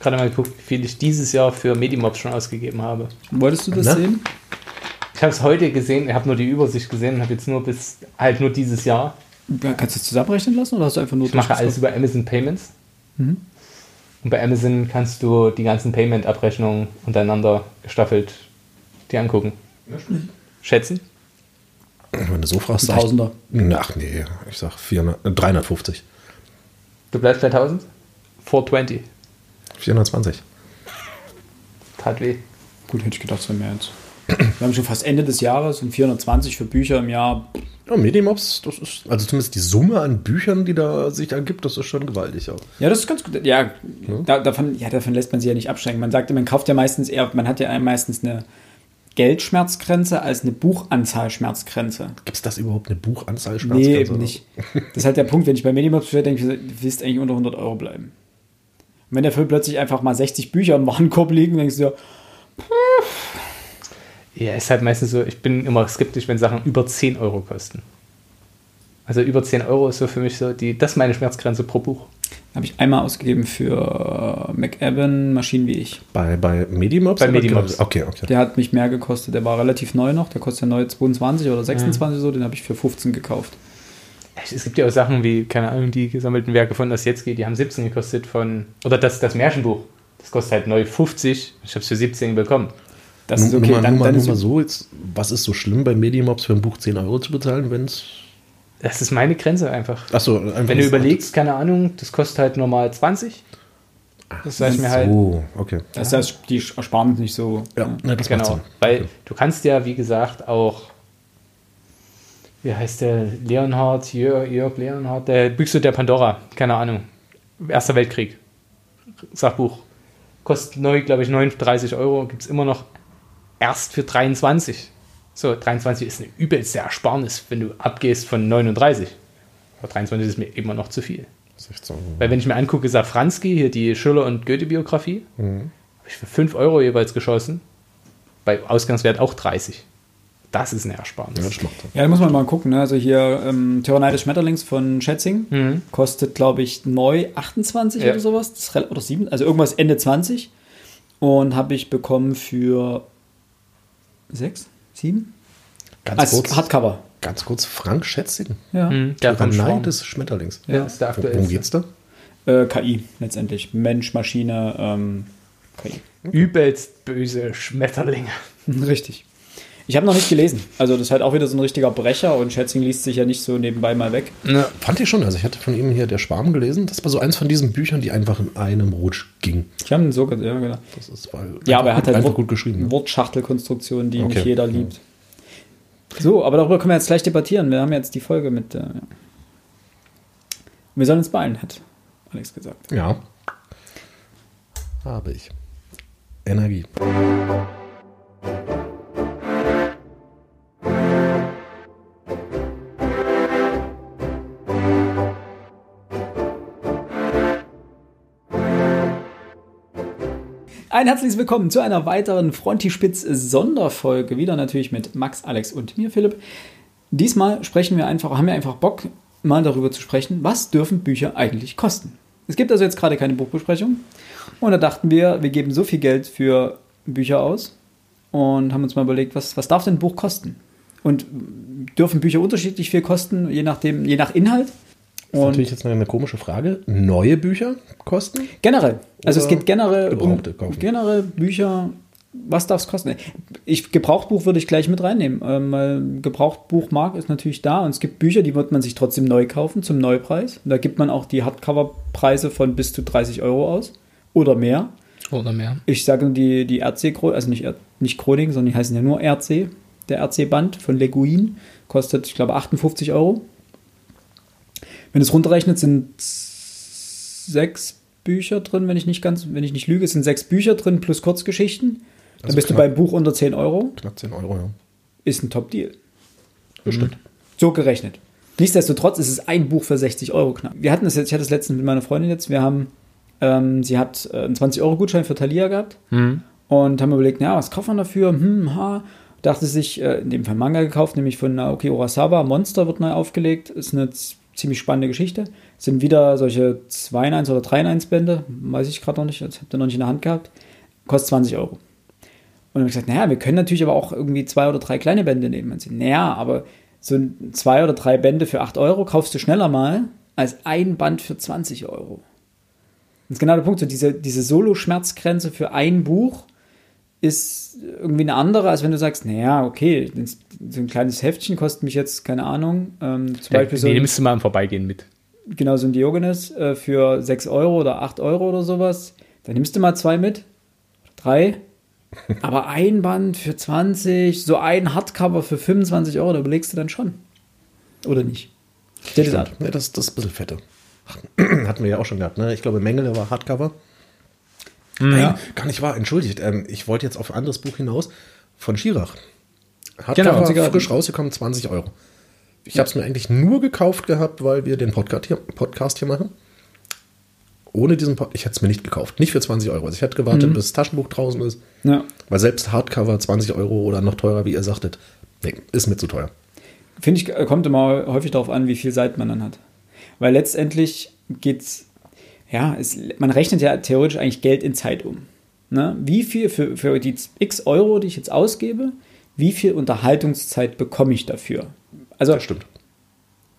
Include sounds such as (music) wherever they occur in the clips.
Gerade mal geguckt, wie viel ich dieses Jahr für Medimobs schon ausgegeben habe. Wolltest du das Na? sehen? Ich habe es heute gesehen, ich habe nur die Übersicht gesehen und habe jetzt nur bis halt nur dieses Jahr. Ja, kannst du es zusammenrechnen lassen oder hast du einfach nur Ich mache alles über Amazon Payments. Mhm. Und bei Amazon kannst du die ganzen Payment-Abrechnungen untereinander gestaffelt dir angucken. Schätzen? Wenn du so fragst, Ein sag ich- Tausender. Ach nee, ich sag 400, äh, 350. Du bleibst bei 1000? 420. 420. Tat weh. Gut, hätte ich gedacht, es wäre mehr jetzt. Wir haben schon fast Ende des Jahres und 420 für Bücher im Jahr. Ja, Medimobs, das ist, also zumindest die Summe an Büchern, die da sich ergibt, das ist schon gewaltig. Ja. Ja, das ist ganz gut. Ja, da, davon, ja, davon lässt man sich ja nicht abschränken. Man sagt, man kauft ja meistens eher, man hat ja meistens eine Geldschmerzgrenze als eine Buchanzahlschmerzgrenze. Gibt es das überhaupt eine Buchanzahl? Nee, eben nicht. Das ist halt der Punkt, wenn ich bei Medimobs denke ich, du willst eigentlich unter 100 Euro bleiben. Und wenn dafür plötzlich einfach mal 60 Bücher im Warenkorb liegen, denkst du ja, Ja, ist halt meistens so, ich bin immer skeptisch, wenn Sachen über 10 Euro kosten. Also über 10 Euro ist so für mich so, die, das ist meine Schmerzgrenze pro Buch. habe ich einmal ausgegeben für McEwan Maschinen wie ich. Bei, bei Medimobs? Bei? Medimobs. Okay, okay. Der hat mich mehr gekostet. Der war relativ neu noch. Der kostet ja neu 22 oder 26 so. Den habe ich für 15 gekauft. Es gibt ja auch Sachen wie, keine Ahnung, die gesammelten Werke von Ossietzky, die haben 17 gekostet von, oder das, das Märchenbuch, das kostet halt neu 50, ich habe es für 17 bekommen. Das ist Nur- okay. nur mal, dann, nur dann nur ist mal so, jetzt, was ist so schlimm bei Medimobs für ein Buch 10 Euro zu bezahlen, wenn es. Das ist meine Grenze einfach. Achso, einfach. Wenn du überlegst, keine Ahnung, das kostet halt normal 20. Das sage ich mir halt. Oh, okay. das heißt, die Ersparnis nicht so. Ja, das macht Genau. Sinn. Weil du kannst ja, wie gesagt, auch, wie heißt der, Leonhard, Jörg, Jörg Leonhard, der Büchse der Pandora, keine Ahnung. Erster Weltkrieg. Sachbuch. Kostet neu, glaube ich, 39 Euro, gibt es immer noch erst für 23. So, 23 ist eine übelste Ersparnis, wenn du abgehst von 39. Aber 23 ist mir immer noch zu viel. 16. Weil wenn ich mir angucke, Safranski, hier die Schiller- und Goethe-Biografie, habe ich für 5 Euro jeweils geschossen. Bei Ausgangswert auch 30. Das ist eine Ersparnis. Ja, das macht Sinn. Ja, da muss man mal gucken. Ne? Also hier ähm, Tyrannei des Schmetterlings von Schätzing Mhm. kostet, glaube ich, neu 28 Ja. oder sowas. Das ist rel- oder 7, also irgendwas Ende 20. Und habe ich bekommen für 6, 7? Ganz, Als kurz, Hardcover. ganz kurz, Frank Schätzing. Ja. Mhm, Schwarm. des Schmetterlings. Ja, ist der Worum aktuellste. geht's da? Äh, KI letztendlich. Mensch, Maschine, ähm, KI. Übelst böse Schmetterlinge. (laughs) Richtig. Ich habe noch nicht gelesen. Also das ist halt auch wieder so ein richtiger Brecher und Schätzing liest sich ja nicht so nebenbei mal weg. Fand ich schon. Also ich hatte von ihm hier Der Schwarm gelesen. Das war so eins von diesen Büchern, die einfach in einem Rutsch ging. Ich habe ihn so ja, genau. Das ist weil Ja, aber er hat halt einfach Wort- gut geschrieben. ne? Wortschachtelkonstruktionen, die Okay. nicht jeder liebt. So, aber darüber können wir jetzt gleich debattieren. Wir haben jetzt die Folge mit. Äh, ja. Wir sollen uns beeilen, hat Alex gesagt. Ja. Habe ich. Energie. Ein herzliches Willkommen zu einer weiteren Frontispitz-Sonderfolge. Wieder natürlich mit Max, Alex und mir, Philipp. Diesmal sprechen wir einfach, haben wir einfach Bock, mal darüber zu sprechen, was dürfen Bücher eigentlich kosten. Es gibt also jetzt gerade keine Buchbesprechung. Und da dachten wir, wir geben so viel Geld für Bücher aus und haben uns mal überlegt, was, was darf denn ein Buch kosten? Und dürfen Bücher unterschiedlich viel kosten, je nachdem, je nach Inhalt? Das ist natürlich jetzt eine komische Frage. Neue Bücher kosten? Generell. Also es geht generell um gebrauchte kaufen? generell Bücher. Was darf es kosten? Ich, Gebrauchtbuch würde ich gleich mit reinnehmen. Ähm, weil Gebrauchtbuchmarkt ist natürlich da und es gibt Bücher, die wird man sich trotzdem neu kaufen zum Neupreis. Da gibt man auch die Hardcover-Preise von bis zu 30 Euro aus oder mehr. Oder mehr. Ich sage nur die, die RC, also nicht, nicht Chroniken, sondern die heißen ja nur RC. Der RC-Band von Leguin kostet, ich glaube, 58 Euro. Wenn es runterrechnet, sind sechs Bücher drin, wenn ich nicht ganz, wenn ich nicht lüge, es sind sechs Bücher drin plus Kurzgeschichten. Dann Also bist knapp. du beim Buch unter 10 Euro. Knapp 10 Euro, ja. Ist ein Top-Deal. Das stimmt. So gerechnet. Nichtsdestotrotz ist es ein Buch für 60 Euro knapp. Wir hatten das jetzt, ich hatte das letztens mit meiner Freundin jetzt, wir haben, ähm, sie hat äh, einen 20-Euro-Gutschein für Thalia gehabt und haben überlegt, ja, was kauft man dafür? Hm, ha. Dachte sich, äh, in dem Fall Manga gekauft, nämlich von Naoki Urasawa. Monster wird neu aufgelegt, ist eine ziemlich spannende Geschichte. sind wieder solche 2 in 1 oder 3 in 1 Bände, weiß ich gerade noch nicht, das habt ihr noch nicht in der Hand gehabt, kostet 20 Euro. Und dann habe ich gesagt, naja, wir können natürlich aber auch irgendwie zwei oder drei kleine Bände nehmen. Und sie, naja, aber so zwei oder drei Bände für 8 Euro kaufst du schneller mal als ein Band für 20 Euro. Das ist genau der Punkt. So diese, diese Solo-Schmerzgrenze für ein Buch ist irgendwie eine andere, als wenn du sagst, naja, okay, so ein kleines Heftchen kostet mich jetzt, keine Ahnung, ähm, zum Da, Beispiel so die ein, nimmst du mal im Vorbeigehen mit. genau so ein Diogenes äh, für 6 Euro oder 8 Euro oder sowas. Dann nimmst du mal zwei mit, drei. (laughs) Aber ein Band für 20, so ein Hardcover für 25 Euro, da überlegst du dann schon. Oder nicht? Dir das. Nee, das, das ist ein bisschen fette. (clears throat) Hatten wir ja auch schon gehabt, ne? Ich glaube, Mengele war Hardcover. Nein, Ja. gar nicht wahr, entschuldigt. Ähm, ich wollte jetzt auf ein anderes Buch hinaus von Schirach. Genau, Hardcover, Zigaretten. frisch rausgekommen, 20 Euro. Ich habe es mir eigentlich nur gekauft gehabt, weil wir den Podcast hier, Podcast hier machen. Ohne diesen Pod ich hätte es mir nicht gekauft. Nicht für 20 Euro. Also ich hätte gewartet, bis das Taschenbuch draußen ist. Ja. Weil selbst Hardcover 20 Euro oder noch teurer, wie ihr sagtet, nee, ist mir zu teuer. Finde ich, kommt immer häufig darauf an, wie viel Seiten man dann hat. Weil letztendlich geht's, ja, es, man rechnet ja theoretisch eigentlich Geld in Zeit um. Ne? Wie viel für, für die x Euro, die ich jetzt ausgebe, wie viel Unterhaltungszeit bekomme ich dafür? Also Das stimmt.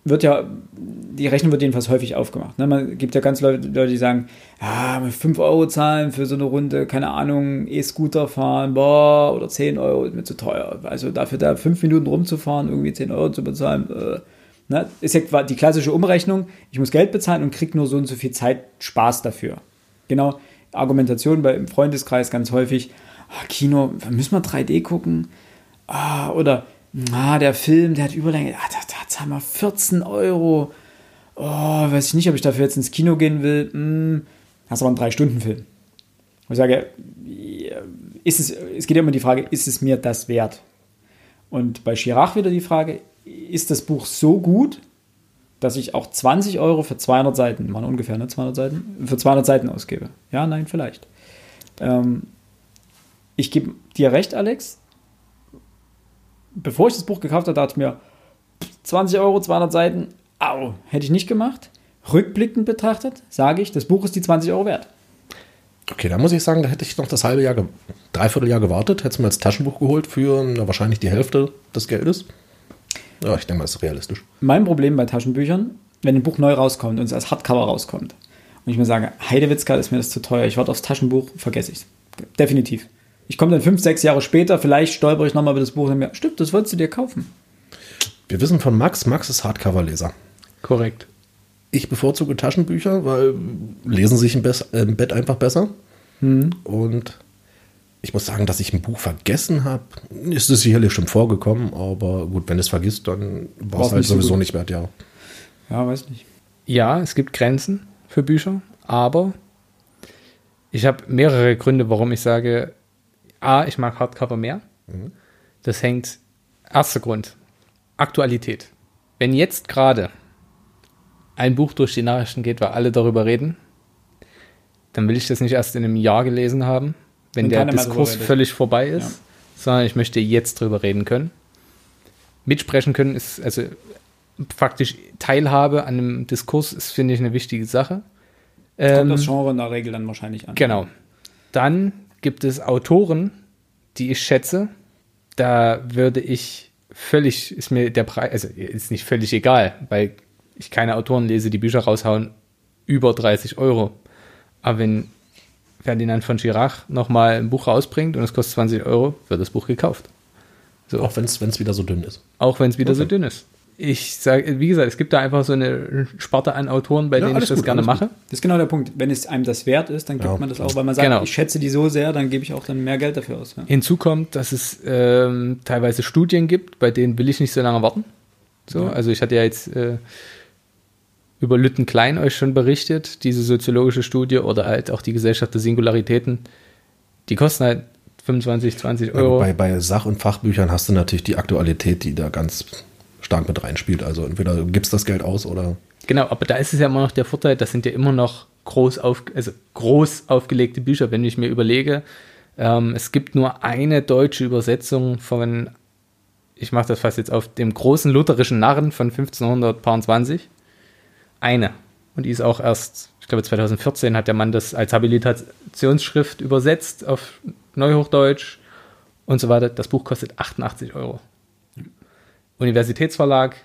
wird ja, die Rechnung wird jedenfalls häufig aufgemacht. Ne? Man gibt ja ganz Leute, Leute, die sagen, ja, 5 Euro zahlen für so eine Runde, keine Ahnung, E-Scooter fahren, boah, oder 10 Euro ist mir zu teuer. Also dafür da fünf Minuten rumzufahren, irgendwie 10 Euro zu bezahlen, äh, ne? ist ja die klassische Umrechnung, ich muss Geld bezahlen und kriege nur so und so viel Zeit Spaß dafür. Genau, Argumentation bei, im Freundeskreis ganz häufig, ah, Kino, müssen wir 3D gucken? Ah, oder ah, der Film, der hat Überlänge, ah, da, da zahlen wir 14 Euro. Oh, weiß ich nicht, ob ich dafür jetzt ins Kino gehen will. Hm, hast aber einen Drei-Stunden-Film. Und ich sage, ist es, es geht immer um die Frage, ist es mir das wert? Und bei Chirac wieder die Frage, ist das Buch so gut, dass ich auch 20 Euro für 200 Seiten, waren ungefähr ne, 200 Seiten, für 200 Seiten ausgebe? Ja, nein, vielleicht. Ähm, ich gebe dir recht, Alex. Bevor ich das Buch gekauft habe, dachte ich mir, 20 Euro, 200 Seiten, au, hätte ich nicht gemacht. Rückblickend betrachtet, sage ich, das Buch ist die 20 Euro wert. Okay, da muss ich sagen, da hätte ich noch das halbe Jahr, dreiviertel Jahr gewartet, hätte es mir als Taschenbuch geholt für na, wahrscheinlich die Hälfte des Geldes. Ja, ich denke mal, das ist realistisch. Mein Problem bei Taschenbüchern, wenn ein Buch neu rauskommt und es als Hardcover rauskommt und ich mir sage, Heidewitzka ist mir das zu teuer, ich warte aufs Taschenbuch, vergesse ich es. Definitiv. Ich komme dann fünf, sechs Jahre später, vielleicht stolper ich nochmal über das Buch und mir, stimmt, das wolltest du dir kaufen. Wir wissen von Max, Max ist Hardcover-Leser. Korrekt. Ich bevorzuge Taschenbücher, weil lesen sich im, äh, im Bett einfach besser. Und ich muss sagen, dass ich ein Buch vergessen habe, ist es sicherlich schon vorgekommen, aber gut, wenn du es vergisst, dann war es halt nicht so sowieso gut. nicht wert, ja. Ja, weiß nicht. Ja, es gibt Grenzen für Bücher, aber ich habe mehrere Gründe, warum ich sage, A, ich mag Hardcover mehr. Das hängt, erster Grund, Aktualität. Wenn jetzt gerade ein Buch durch die Nachrichten geht, weil alle darüber reden, dann will ich das nicht erst in einem Jahr gelesen haben, wenn der Diskurs völlig vorbei ist, Ja. sondern ich möchte jetzt drüber reden können. Mitsprechen können ist, also faktisch Teilhabe an einem Diskurs ist, finde ich, eine wichtige Sache. Kommt Ähm, das Genre in der Regel dann wahrscheinlich an. Genau. Dann gibt es Autoren, die ich schätze. Da würde ich völlig, ist mir der Preis, also ist nicht völlig egal, weil ich keine Autoren lese, die Bücher raushauen über 30 Euro. Aber wenn Ferdinand von Schirach nochmal ein Buch rausbringt und es kostet 20 Euro, wird das Buch gekauft. So, Auch wenn es wieder so dünn ist. auch wenn es wieder so Okay. dünn ist. Ich sage, wie gesagt, es gibt da einfach so eine Sparte an Autoren, bei Ja, denen ich das gut, gerne alles gut. mache. Das ist genau der Punkt. Wenn es einem das wert ist, dann gibt Ja. man das auch, weil man sagt, Genau. ich schätze die so sehr, dann gebe ich auch dann mehr Geld dafür aus. Ja. Hinzu kommt, dass es ähm, teilweise Studien gibt, bei denen will ich nicht so lange warten. So, also ich hatte ja jetzt äh, über Lütten Klein euch schon berichtet, diese soziologische Studie oder halt auch die Gesellschaft der Singularitäten, die kosten halt 25, 20 Euro. Bei, bei Sach- und Fachbüchern hast du natürlich die Aktualität, die da ganz stark mit reinspielt. Also entweder gibst das Geld aus oder Genau, aber da ist es ja immer noch der Vorteil, das sind ja immer noch groß, auf, also groß aufgelegte Bücher, wenn ich mir überlege, ähm, es gibt nur eine deutsche Übersetzung von, ich mache das fast jetzt auf dem großen lutherischen Narren von 1520. Eine. Und die ist auch erst, ich glaube 2014 hat der Mann das als Habilitationsschrift übersetzt auf Neuhochdeutsch und so weiter. Das Buch kostet 88 Euro. Universitätsverlag,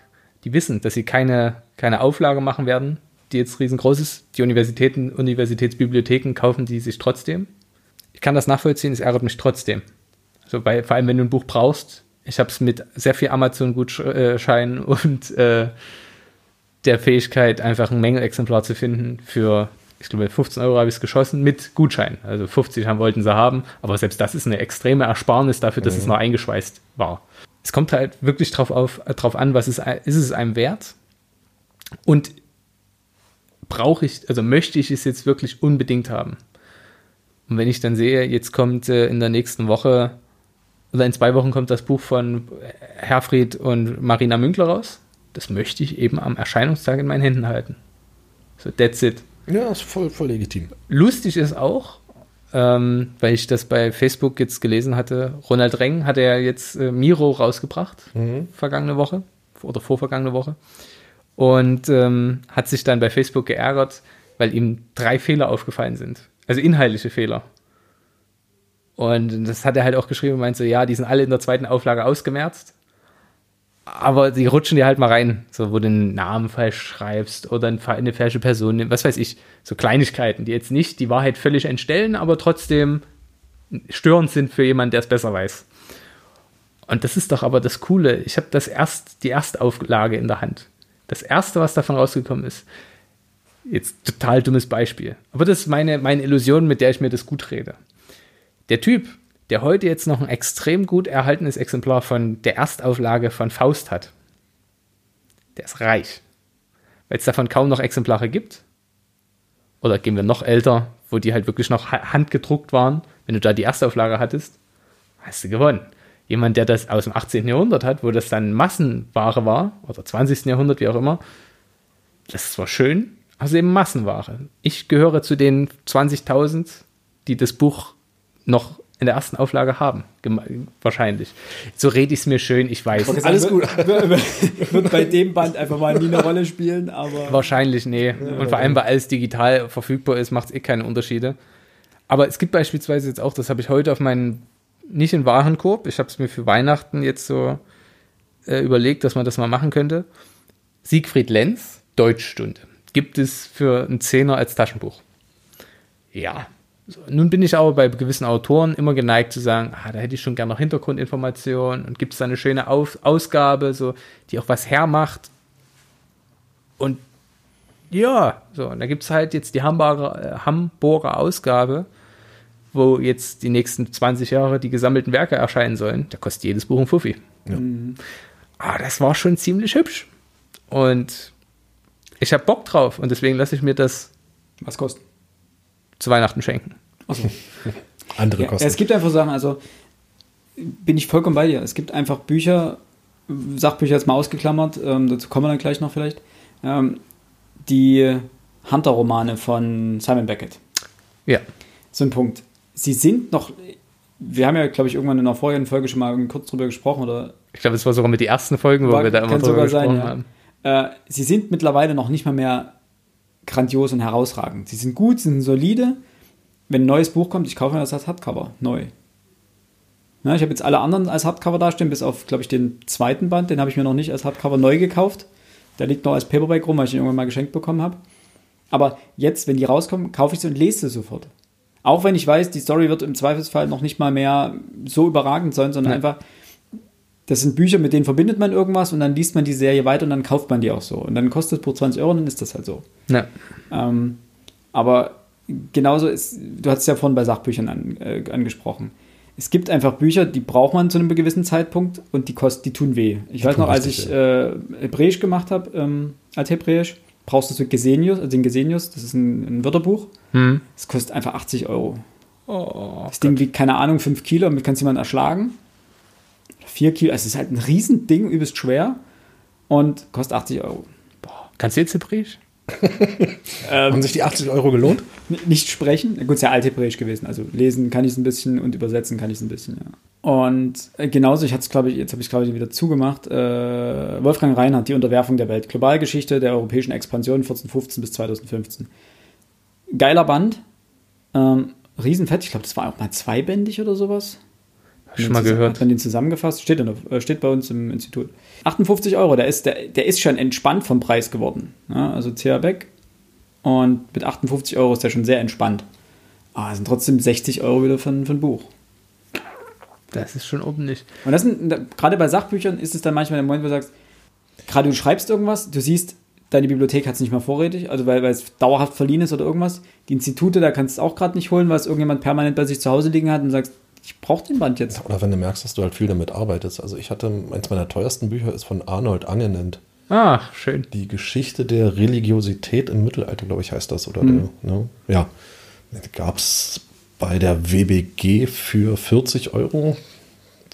die wissen, dass sie keine, keine Auflage machen werden, die jetzt riesengroß ist. Die Universitäten, Universitätsbibliotheken kaufen die sich trotzdem. Ich kann das nachvollziehen, es ärgert mich trotzdem. Also bei, vor allem, wenn du ein Buch brauchst. Ich habe es mit sehr viel Amazon-Gutschein (laughs) und äh, der Fähigkeit, einfach ein Mengenexemplar zu finden für, ich glaube, 15 Euro habe ich es geschossen mit Gutschein. Also 50 haben, wollten sie haben, aber selbst das ist eine extreme Ersparnis dafür, dass mhm. es noch eingeschweißt war. Es kommt halt wirklich drauf, auf, drauf an, was ist, ist es einem wert und brauche ich, also möchte ich es jetzt wirklich unbedingt haben. Und wenn ich dann sehe, jetzt kommt äh, in der nächsten Woche oder in zwei Wochen kommt das Buch von Herfried und Marina Münkler raus, das möchte ich eben am Erscheinungstag in meinen Händen halten. So, that's it. Ja, ist voll, voll legitim. Lustig ist auch, ähm, weil ich das bei Facebook jetzt gelesen hatte, Ronald Reng hat ja jetzt äh, Miro rausgebracht, mhm. vergangene Woche oder vorvergangene Woche. Und ähm, hat sich dann bei Facebook geärgert, weil ihm drei Fehler aufgefallen sind. Also inhaltliche Fehler. Und das hat er halt auch geschrieben und meint so, ja, die sind alle in der zweiten Auflage ausgemerzt aber die rutschen dir halt mal rein, so wo du den Namen falsch schreibst oder eine falsche Person, was weiß ich, so Kleinigkeiten, die jetzt nicht die Wahrheit völlig entstellen, aber trotzdem störend sind für jemanden, der es besser weiß. Und das ist doch aber das Coole. Ich habe das erst die erste Auflage in der Hand. Das erste, was davon rausgekommen ist, jetzt total dummes Beispiel, aber das ist meine meine Illusion, mit der ich mir das gut rede. Der Typ, der heute jetzt noch ein extrem gut erhaltenes Exemplar von der Erstauflage von Faust hat. Der ist reich. Weil es davon kaum noch Exemplare gibt. Oder gehen wir noch älter, wo die halt wirklich noch handgedruckt waren. Wenn du da die Erstauflage hattest, hast du gewonnen. Jemand, der das aus dem 18. Jahrhundert hat, wo das dann Massenware war, oder 20. Jahrhundert, wie auch immer, das ist zwar schön, aber eben Massenware. Ich gehöre zu den 20.000, die das Buch noch in der ersten Auflage haben. Wahrscheinlich. So rede ich es mir schön, ich weiß. Okay, alles gut. Wird bei dem Band einfach mal nie eine Rolle spielen, aber. Wahrscheinlich, nee. Und vor allem, weil alles digital verfügbar ist, macht es eh keine Unterschiede. Aber es gibt beispielsweise jetzt auch, das habe ich heute auf meinen, nicht in Warenkorb, ich habe es mir für Weihnachten jetzt so äh, überlegt, dass man das mal machen könnte. Siegfried Lenz, Deutschstunde. Gibt es für einen Zehner als Taschenbuch. Ja, nun bin ich aber bei gewissen Autoren immer geneigt zu sagen, ah, da hätte ich schon gerne noch Hintergrundinformationen und gibt es da eine schöne Auf Ausgabe, so, die auch was hermacht. Und ja, so, und da gibt es halt jetzt die Hamburger, äh, Hamburger Ausgabe, wo jetzt die nächsten 20 Jahre die gesammelten Werke erscheinen sollen. Da kostet jedes Buch ein Fuffi. Ja. Mhm. Aber das war schon ziemlich hübsch. Und ich habe Bock drauf und deswegen lasse ich mir das. Was kostet? Zu Weihnachten schenken. Achso. (laughs) Andere ja, Kosten. Es gibt einfach Sachen, also bin ich vollkommen bei dir. Es gibt einfach Bücher, Sachbücher jetzt mal ausgeklammert, ähm, dazu kommen wir dann gleich noch vielleicht, ähm, die Hunter-Romane von Simon Beckett. Ja. So ein Punkt. Sie sind noch, wir haben ja, glaube ich, irgendwann in einer vorherigen Folge schon mal kurz drüber gesprochen, oder? Ich glaube, es war sogar mit den ersten Folgen, wo war, wir da immer drüber gesprochen sein, haben. Ja. Äh, sie sind mittlerweile noch nicht mal mehr grandios und herausragend. Sie sind gut, sie sind solide. Wenn ein neues Buch kommt, ich kaufe mir das als Hardcover, neu. Ja, ich habe jetzt alle anderen als Hardcover dastehen, bis auf, glaube ich, den zweiten Band. Den habe ich mir noch nicht als Hardcover neu gekauft. Der liegt noch als Paperback rum, weil ich ihn irgendwann mal geschenkt bekommen habe. Aber jetzt, wenn die rauskommen, kaufe ich sie und lese sie sofort. Auch wenn ich weiß, die Story wird im Zweifelsfall noch nicht mal mehr so überragend sein, sondern ja. einfach, das sind Bücher, mit denen verbindet man irgendwas und dann liest man die Serie weiter und dann kauft man die auch so. Und dann kostet es pro 20 Euro und dann ist das halt so. Ja. Ähm, aber genauso ist, du hast es ja vorhin bei Sachbüchern an, äh, angesprochen. Es gibt einfach Bücher, die braucht man zu einem gewissen Zeitpunkt und die kosten, die tun weh. Ich die weiß noch, als ich äh, Hebräisch gemacht habe, ähm, als Hebräisch, brauchst du so Gesenius, also den Gesenius, das ist ein, ein Wörterbuch. Hm. Das kostet einfach 80 Euro. Oh, das Gott. Ding wiegt, keine Ahnung, 5 Kilo, damit kannst du jemanden erschlagen. 4 Kilo, also es ist halt ein Riesending, übelst schwer und kostet 80 Euro. Boah. Kannst du jetzt Hebräisch? (laughs) Haben sich die 80 Euro gelohnt? Nicht sprechen, gut, ist ja althebräisch gewesen. Also lesen kann ich es ein bisschen und übersetzen kann ich es ein bisschen, ja. Und äh, genauso, ich hatte es, glaube ich, jetzt habe ich es, glaube ich, wieder zugemacht. Äh, Wolfgang Reinhardt, die Unterwerfung der Welt. Globalgeschichte der europäischen Expansion 1415 bis 2015. Geiler Band. Ähm, Riesenfett, ich glaube, das war auch mal zweibändig oder sowas. Schon mal Hat gehört. man den zusammengefasst? Steht, in der, äh, steht bei uns im Institut. 58 Euro, der ist, der, der ist schon entspannt vom Preis geworden. Ja, also CH Beck. Und mit 58 Euro ist der schon sehr entspannt. Aber es sind trotzdem 60 Euro wieder für, ein- für ein Buch. Das ist schon ordentlich. Und das sind, gerade bei Sachbüchern ist es dann manchmal der Moment, wo du sagst, gerade du schreibst irgendwas, du siehst, deine Bibliothek hat es nicht mal vorrätig, also weil, weil es dauerhaft verliehen ist oder irgendwas. Die Institute, da kannst du es auch gerade nicht holen, weil es irgendjemand permanent bei sich zu Hause liegen hat und sagst, ich brauche den Band jetzt. Oder wenn du merkst, dass du halt viel damit arbeitest. Also ich hatte, eins meiner teuersten Bücher ist von Arnold Angenent. Ah, schön. Die Geschichte der Religiosität im Mittelalter, glaube ich, heißt das. Oder Mhm. der, ne? Ja. Gab es bei der WBG für 40 Euro.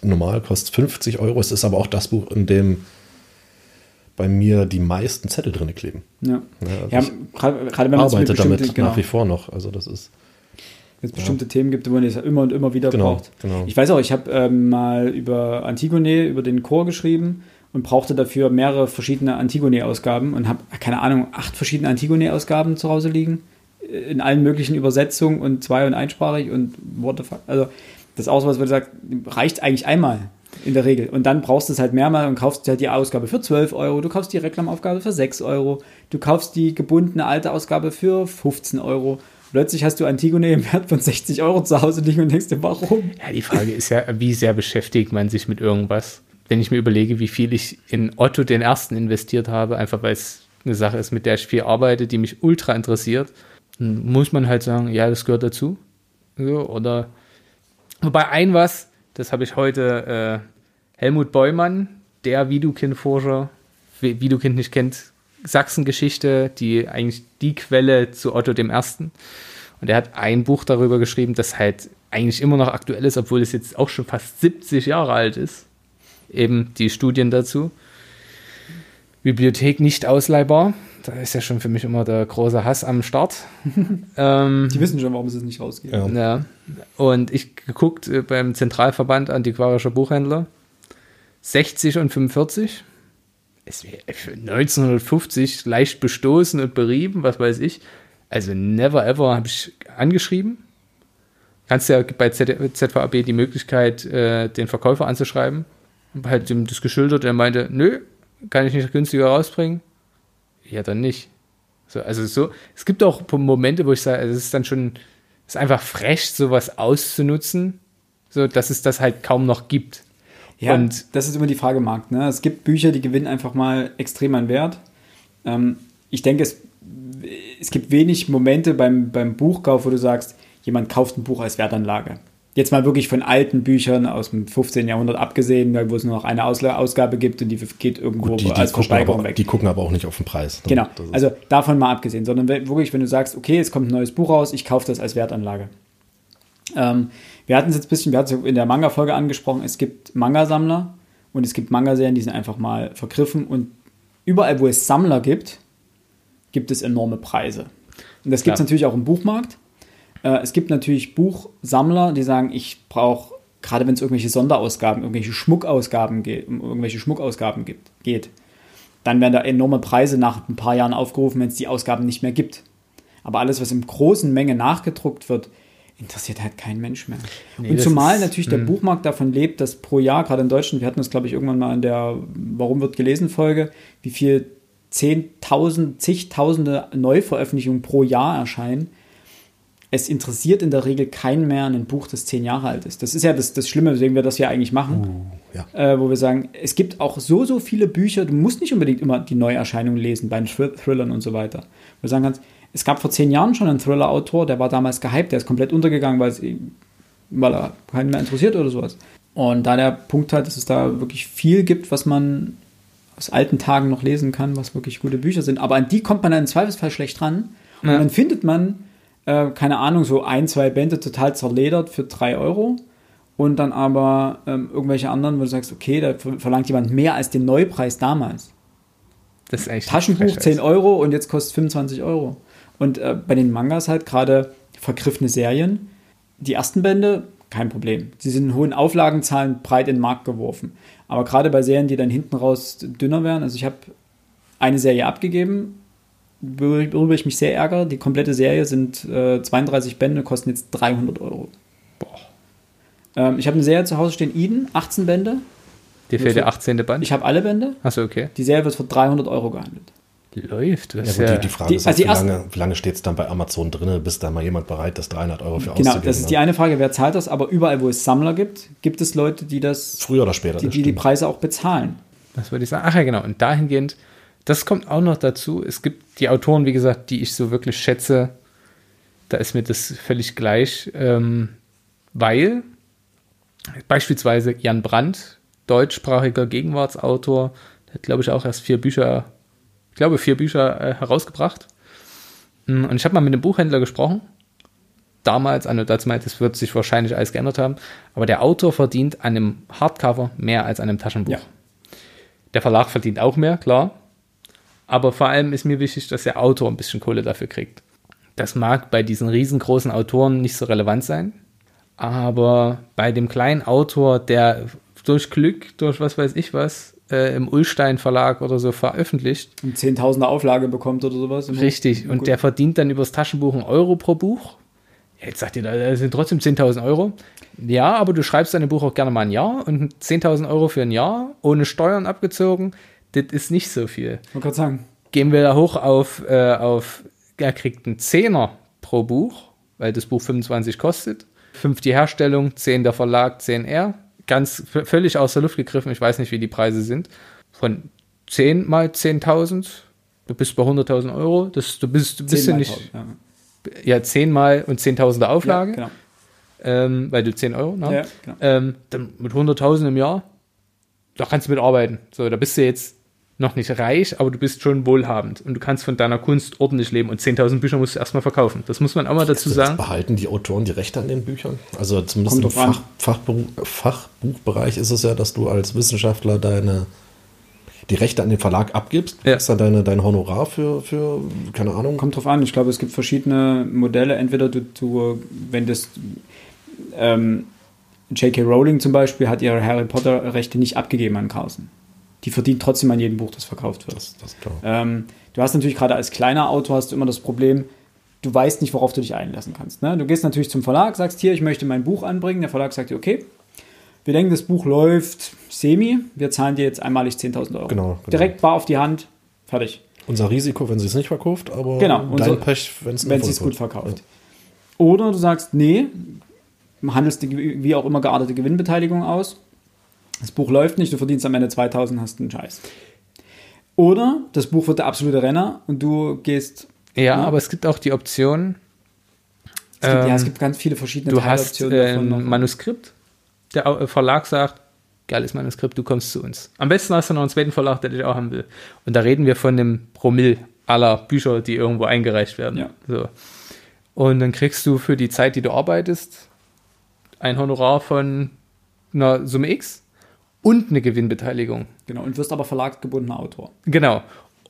Normal kostet 50 Euro. Es ist aber auch das Buch, in dem bei mir die meisten Zettel drin kleben. Ja, Ja, ja ich gerade, gerade wenn man arbeite damit genau, nach wie vor noch. Also das ist. Wenn es bestimmte Themen gibt, wo man es immer und immer wieder Genau, braucht. genau. Ich weiß auch, ich habe ähm, mal über Antigone, über den Chor geschrieben und brauchte dafür mehrere verschiedene Antigone-Ausgaben und habe, keine Ahnung, acht verschiedene Antigone-Ausgaben zu Hause liegen. äh, In allen möglichen Übersetzungen und zwei- und einsprachig und what the fuck. Also, das was, wo du sagst, reicht eigentlich einmal in der Regel. Und dann brauchst du es halt mehrmal und kaufst halt die Ausgabe für 12 Euro, du kaufst die Reklamaufgabe für 6 Euro, du kaufst die gebundene alte Ausgabe für 15 Euro. Plötzlich hast du Antigone im Wert von 60 Euro zu Hause liegen und denkst dir, warum? Ja, die Frage ist ja, wie sehr beschäftigt man sich mit irgendwas? Wenn ich mir überlege, wie viel ich in Otto den Ersten investiert habe, einfach weil es eine Sache ist, mit der ich viel arbeite, die mich ultra interessiert, muss man halt sagen, ja, das gehört dazu. So, oder wobei ein was, das habe ich heute äh, Helmut Beumann, der Vidukind-Forscher, wie Vidukind nicht kennt, Sachsengeschichte, die eigentlich die Quelle zu Otto dem Ersten. Und er hat ein Buch darüber geschrieben, das halt eigentlich immer noch aktuell ist, obwohl es jetzt auch schon fast 70 Jahre alt ist. Eben die Studien dazu. Bibliothek nicht ausleihbar. Da ist ja schon für mich immer der große Hass am Start. (laughs) ähm, Die wissen schon, warum sie es nicht rausgeben. Ja. ja. Und ich geguckt äh, beim Zentralverband Antiquarischer Buchhändler 60 und 45. Es wäre für 1950 leicht bestoßen und berieben, was weiß ich. Also never ever habe ich angeschrieben. Kannst ja bei ZVAB die Möglichkeit, äh, den Verkäufer anzuschreiben. Hab Halt ihm das geschildert, er meinte, nö, kann ich nicht günstiger rausbringen. Ja, dann nicht. So, also so, es gibt auch Momente, wo ich sage, also es ist dann schon, es ist einfach frech, sowas auszunutzen, so dass es das halt kaum noch gibt. Ja, Und- das ist immer die Frage, Markt. Ne? Es gibt Bücher, die gewinnen einfach mal extrem an Wert. Ähm, ich denke, es, es gibt wenig Momente beim, beim Buchkauf, wo du sagst, jemand kauft ein Buch als Wertanlage. Jetzt mal wirklich von alten Büchern aus dem 15. Jahrhundert abgesehen, wo es nur noch eine Ausgabe gibt und die geht irgendwo Die, die, als Versteigerung weg. die gucken aber auch nicht auf den Preis. ne? Genau, also davon mal abgesehen, sondern wirklich, wenn du sagst, okay, es kommt ein neues Buch raus, ich kaufe das als Wertanlage. Ähm, wir hatten es jetzt ein bisschen, wir hatten es in der Manga-Folge angesprochen, es gibt Manga-Sammler und es gibt Manga-Serien, die sind einfach mal vergriffen und überall, wo es Sammler gibt, gibt es enorme Preise. Und das gibt es Klar. natürlich auch im Buchmarkt. Äh, es gibt natürlich Buchsammler, die sagen, ich brauche, gerade wenn es irgendwelche Sonderausgaben, irgendwelche Schmuckausgaben geht, um irgendwelche Schmuckausgaben gibt, geht, dann werden da enorme Preise nach ein paar Jahren aufgerufen, wenn es die Ausgaben nicht mehr gibt. Aber alles, was in großen Menge nachgedruckt wird, interessiert halt kein Mensch mehr. Nee, und zumal ist- natürlich der mh. Buchmarkt davon lebt, dass pro Jahr, gerade in Deutschland, wir hatten das, glaube ich, irgendwann mal in der Warum wird gelesen Folge, wie viel Zehntausend, zigtausende Neuveröffentlichungen pro Jahr erscheinen. Es interessiert in der Regel keinen mehr ein Buch, das zehn Jahre alt ist. Das ist ja das, das Schlimme, weswegen wir das ja eigentlich machen ja. äh, wo wir sagen, es gibt auch so, so viele Bücher, du musst nicht unbedingt immer die Neuerscheinungen lesen, bei den Thrill Thrillern und so weiter. Wo du sagen kannst, es gab vor zehn Jahren schon einen Thriller-Autor, der war damals gehypt, der ist komplett untergegangen, weil, es, weil er keinen mehr interessiert oder sowas. Und da der Punkt halt, dass es da wirklich viel gibt, was man aus alten Tagen noch lesen kann, was wirklich gute Bücher sind. Aber an die kommt man dann im Zweifelsfall schlecht ran. Und Ja. dann findet man, äh, keine Ahnung, so ein, zwei Bände total zerledert für drei Euro. Und dann aber ähm, irgendwelche anderen, wo du sagst, okay, da ver- verlangt jemand mehr als den Neupreis damals. Das ist eigentlich Taschenbuch frech, 10 Scheiß. Euro und jetzt kostet 25 Euro. Und äh, bei den Mangas halt gerade vergriffene Serien, die ersten Bände, kein Problem. Sie sind in hohen Auflagenzahlen breit in den Markt geworfen. Aber gerade bei Serien, die dann hinten raus dünner werden, also ich habe eine Serie abgegeben, worüber ich mich sehr ärgere. Die komplette Serie sind äh, 32 Bände, kosten jetzt 300 Euro. Ähm, ich habe eine Serie zu Hause stehen, Eden, 18 Bände. Dir fehlt der 18. Band. Ich habe alle Bände. Achso, okay. Die Serie wird für 300 Euro gehandelt. Läuft. Das Ja, gut, die, die Frage die- ist, also auch, die wie lange, wie lange steht es dann bei Amazon drin, bis da mal jemand bereit ist, 300 Euro für Genau, auszugeben? das ist die ne? eine Frage, wer zahlt das? Aber überall, wo es Sammler gibt, gibt es Leute, die das, Früher oder später, die, das die, die. Preise auch bezahlen. was würde ich sagen? Ach ja, genau. Und dahingehend, das kommt auch noch dazu. Es gibt die Autoren, wie gesagt, die ich so wirklich schätze. Da ist mir das völlig gleich, ähm, weil beispielsweise Jan Brandt, deutschsprachiger Gegenwartsautor, der hat, glaube ich, auch erst vier Bücher, glaube, vier Bücher äh, herausgebracht. Mm, Und ich habe mal mit einem Buchhändler gesprochen. Damals, also dazu meint, es wird sich wahrscheinlich alles geändert haben, aber der Autor verdient an einem Hardcover mehr als an einem Taschenbuch. Ja. Der Verlag verdient auch mehr, klar. Aber vor allem ist mir wichtig, dass der Autor ein bisschen Kohle dafür kriegt. Das mag bei diesen riesengroßen Autoren nicht so relevant sein, aber bei dem kleinen Autor, der durch Glück, durch was weiß ich was, äh, im Ullstein Verlag oder so veröffentlicht, Und 10.000er Auflage bekommt oder sowas. Richtig, und der verdient dann übers Taschenbuch einen Euro pro Buch. Jetzt sagt ihr, das sind trotzdem 10.000 Euro. Ja, aber du schreibst dein Buch auch gerne mal ein Jahr und 10.000 Euro für ein Jahr, ohne Steuern abgezogen, das ist nicht so viel. Ich wollte gerade sagen, Gehen wir da hoch auf, äh, auf er kriegt einen Zehner pro Buch, weil das Buch 25 kostet. 5 die Herstellung, 10 der Verlag, 10 er. Ganz völlig aus der Luft gegriffen, ich weiß nicht, wie die Preise sind. Von 10 mal 10.000, du bist bei 100.000 Euro, das, du bist, du bist ja 10 nicht, Ja, ja, 10 mal und 10.000er Auflage, ja, genau. ähm, weil du 10 Euro, ne? Ja, genau. ähm, dann mit 100.000 im Jahr, da kannst du mitarbeiten. So, da bist du jetzt noch nicht reich, aber du bist schon wohlhabend und du kannst von deiner Kunst ordentlich leben und 10.000 Bücher musst du erstmal verkaufen. Das muss man auch mal dazu sagen. Behalten die Autoren die Rechte an den Büchern? Also zumindest Kommt im. Fach, Fachbuch, Fachbuchbereich ist es ja, dass du als Wissenschaftler deine die Rechte an den Verlag abgibst, Ja. kriegst dann deine, dein Honorar für, für, keine Ahnung, Kommt drauf an. Ich glaube, es gibt verschiedene Modelle. Entweder du, du wenn das ähm, J.K. Rowling zum Beispiel hat ihre Harry Potter-Rechte nicht abgegeben an Carlsen. Die verdient trotzdem an jedem Buch, das verkauft wird. das, das. Ähm, du hast natürlich gerade als kleiner Autor hast du immer das Problem, du weißt nicht, worauf du dich einlassen kannst. Ne? Du gehst natürlich zum Verlag, sagst hier, ich möchte mein Buch anbringen. Der Verlag sagt dir, okay, wir denken, das Buch läuft semi, wir zahlen dir jetzt einmalig 10.000 Euro. Genau, genau. Direkt bar auf die Hand, fertig. Unser Risiko, wenn sie es nicht verkauft, aber Genau, dein unser- Pech, wenn es wenn sie es gut verkauft. Oder du sagst, nee, handelst die, wie auch immer geartete Gewinnbeteiligung aus. Das Buch läuft nicht, du verdienst am Ende 2000, hast einen Scheiß. Oder das Buch wird der absolute Renner und du gehst. Ja, Ja. aber es gibt auch die Option, Es gibt, ja, Ähm, es gibt ganz viele verschiedene du hast Teiloptionen äh, ein Manuskript, der äh, Verlag sagt, geiles Manuskript, du kommst zu uns. Am besten hast du noch einen zweiten Verlag, der dich auch haben will. Und da reden wir von einem Promille aller Bücher, die irgendwo eingereicht werden. Ja. So. Und dann kriegst du für die Zeit, die du arbeitest, ein Honorar von einer Summe X und eine Gewinnbeteiligung. Genau, und wirst aber verlagsgebundener Autor. Genau.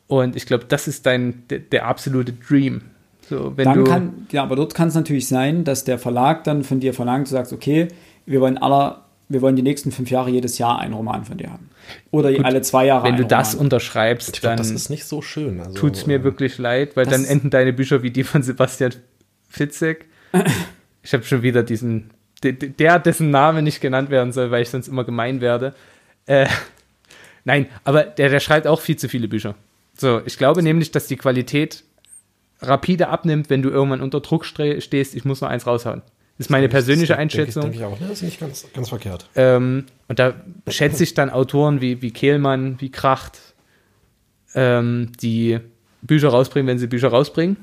Und ich glaube, das ist dein der, der absolute Dream. So, wenn dann du kann, ja, aber dort kann es natürlich sein, dass der Verlag dann von dir verlangt, du sagst, okay, wir wollen aller, wir wollen die nächsten fünf Jahre jedes Jahr einen Roman von dir haben. Oder Gut, alle zwei Jahre wenn du einen das Roman. unterschreibst, Ich dann das ist nicht so schön. Also, tut es mir äh, wirklich leid, weil dann enden deine Bücher wie die von Sebastian Fitzek. (laughs) ich habe schon wieder diesen, de- de- der, dessen Name nicht genannt werden soll, weil ich sonst immer gemein werde. Äh, (laughs) nein, aber der, der schreibt auch viel zu viele Bücher. So, ich glaube nämlich, dass die Qualität rapide abnimmt, wenn du irgendwann unter Druck stehst, ich muss noch eins raushauen. Das ist meine persönliche Einschätzung. Denke ich, denke ich auch. Das ist nicht ganz, ganz verkehrt. Ähm, und da schätze ich dann Autoren wie, wie Kehlmann, wie Kracht, ähm, die Bücher rausbringen, wenn sie Bücher rausbringen.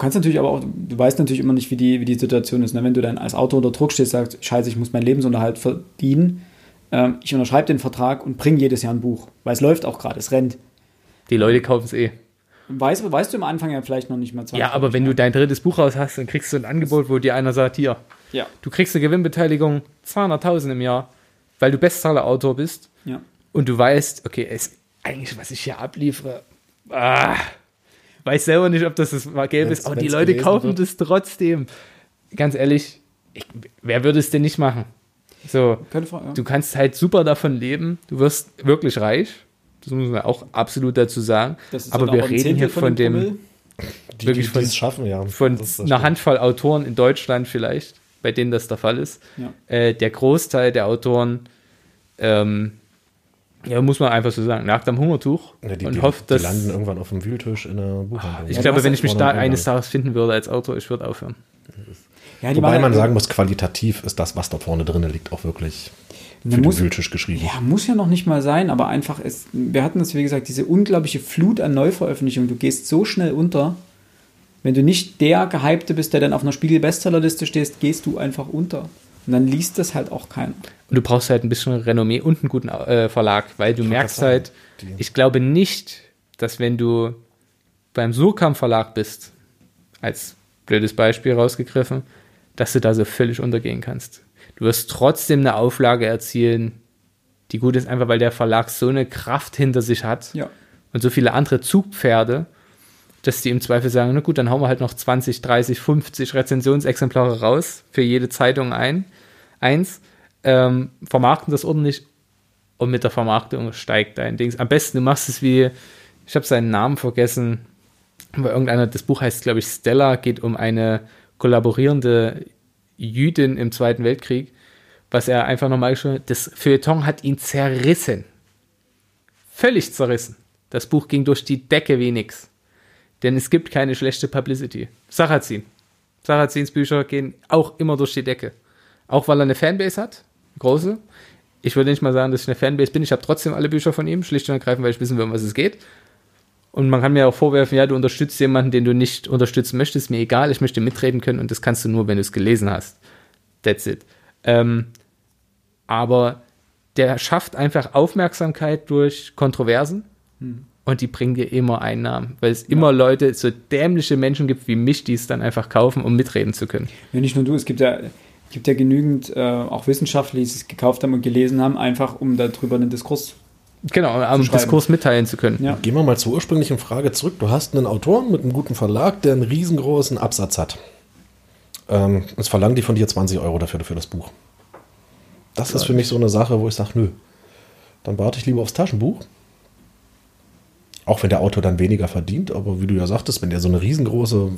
Du kannst natürlich aber auch, du weißt natürlich immer nicht, wie die, wie die Situation ist. Ne? Wenn du dann als Autor unter Druck stehst, sagst, scheiße, ich muss meinen Lebensunterhalt verdienen, ähm, ich unterschreibe den Vertrag und bringe jedes Jahr ein Buch. Weil es läuft auch gerade, es rennt. Die Leute kaufen es eh. Weißt, weißt du am Anfang ja vielleicht noch nicht mal Ja, aber wenn du dein drittes Buch raus hast, dann kriegst du ein Angebot, wo dir einer sagt, hier, Ja, du kriegst eine Gewinnbeteiligung 200.000 im Jahr, weil du Bestseller-Autor bist ja. und du weißt, okay, es, eigentlich, was ich hier abliefere, ah, weiß selber nicht, ob das das Gelb Wenn's- ist, aber die Leute kaufen wird. das trotzdem. Ganz ehrlich, ich, wer würde es denn nicht machen? So, Keine Frage. Ja. du kannst halt super davon leben, du wirst wirklich reich. Das muss man auch absolut dazu sagen. Das ist Aber wir reden Zehntel hier von dem dem. Die, Wirklich die, von- die es schaffen, ja. von Das- das einer stimmt. Handvoll Autoren in Deutschland vielleicht, bei denen das der Fall ist. Ja. Äh, der Großteil der Autoren, ähm, ja, muss man einfach so sagen, nagt am Hungertuch Ja, die, und die, hofft, die dass. landen irgendwann auf dem Wühltisch in der Buchhandlung. ich Ja, glaube, wenn ich mich da eines. Tages finden würde als Autor, ich würde aufhören. Ja, die Wobei man sagen muss, qualitativ ist das, was da vorne drin liegt, auch wirklich für den muss- Wühltisch geschrieben. Ja, muss ja noch nicht mal sein, aber einfach ist, wir hatten das, wie gesagt, diese unglaubliche Flut an Neuveröffentlichungen. Du gehst so schnell unter. Wenn du nicht der Gehypte bist, der dann auf einer Spiegel-Bestsellerliste stehst, gehst du einfach unter. Und dann liest das halt auch keiner. Und du brauchst halt ein bisschen Renommee und einen guten äh, Verlag, weil du merkst grad sagen, halt, die- ich glaube nicht, dass wenn du beim Surkamp Verlag bist, als blödes Beispiel rausgegriffen, dass du da so völlig untergehen kannst. Du wirst trotzdem eine Auflage erzielen, die gut ist, einfach weil der Verlag so eine Kraft hinter sich hat Ja. und so viele andere Zugpferde, dass die im Zweifel sagen, na gut, dann hauen wir halt noch 20, 30, 50 Rezensionsexemplare raus, für jede Zeitung ein, eins, ähm, vermarkten das ordentlich und mit der Vermarktung steigt dein Dings. Am besten, du machst es wie, ich habe seinen Namen vergessen, aber irgendeiner, das Buch heißt, glaube ich, Stella, geht um eine kollaborierende Jüdin im Zweiten Weltkrieg, was er einfach nochmal geschrieben hat. Das Feuilleton hat ihn zerrissen. Völlig zerrissen. Das Buch ging durch die Decke wie nix. Denn es gibt keine schlechte Publicity. Sarrazin. Sarrazins Bücher gehen auch immer durch die Decke. Auch weil er eine Fanbase hat. Große. Ich würde nicht mal sagen, dass ich eine Fanbase bin. Ich habe trotzdem alle Bücher von ihm, schlicht und ergreifend, weil ich wissen will, um was es geht. Und man kann mir auch vorwerfen, ja, du unterstützt jemanden, den du nicht unterstützen möchtest. Mir egal, ich möchte mitreden können und das kannst du nur, wenn du es gelesen hast. That's it. Ähm, aber der schafft einfach Aufmerksamkeit durch Kontroversen und die bringen dir immer Einnahmen, weil es immer Leute, so dämliche Menschen gibt wie mich, die es dann einfach kaufen, um mitreden zu können. Ja, nicht nur du, es gibt ja, gibt ja genügend äh, auch Wissenschaftler, die es gekauft haben und gelesen haben, einfach um darüber einen Diskurs. Genau, um schreiben. Diskurs mitteilen zu können. Ja. Gehen wir mal zur ursprünglichen Frage zurück. Du hast einen Autoren mit einem guten Verlag, der einen riesengroßen Absatz hat. Ähm, es verlangen die von dir 20 Euro dafür, für das Buch. Das ist für mich so eine Sache, wo ich sage, nö, dann warte ich lieber aufs Taschenbuch. Auch wenn der Autor dann weniger verdient, aber wie du ja sagtest, wenn der so eine riesengroße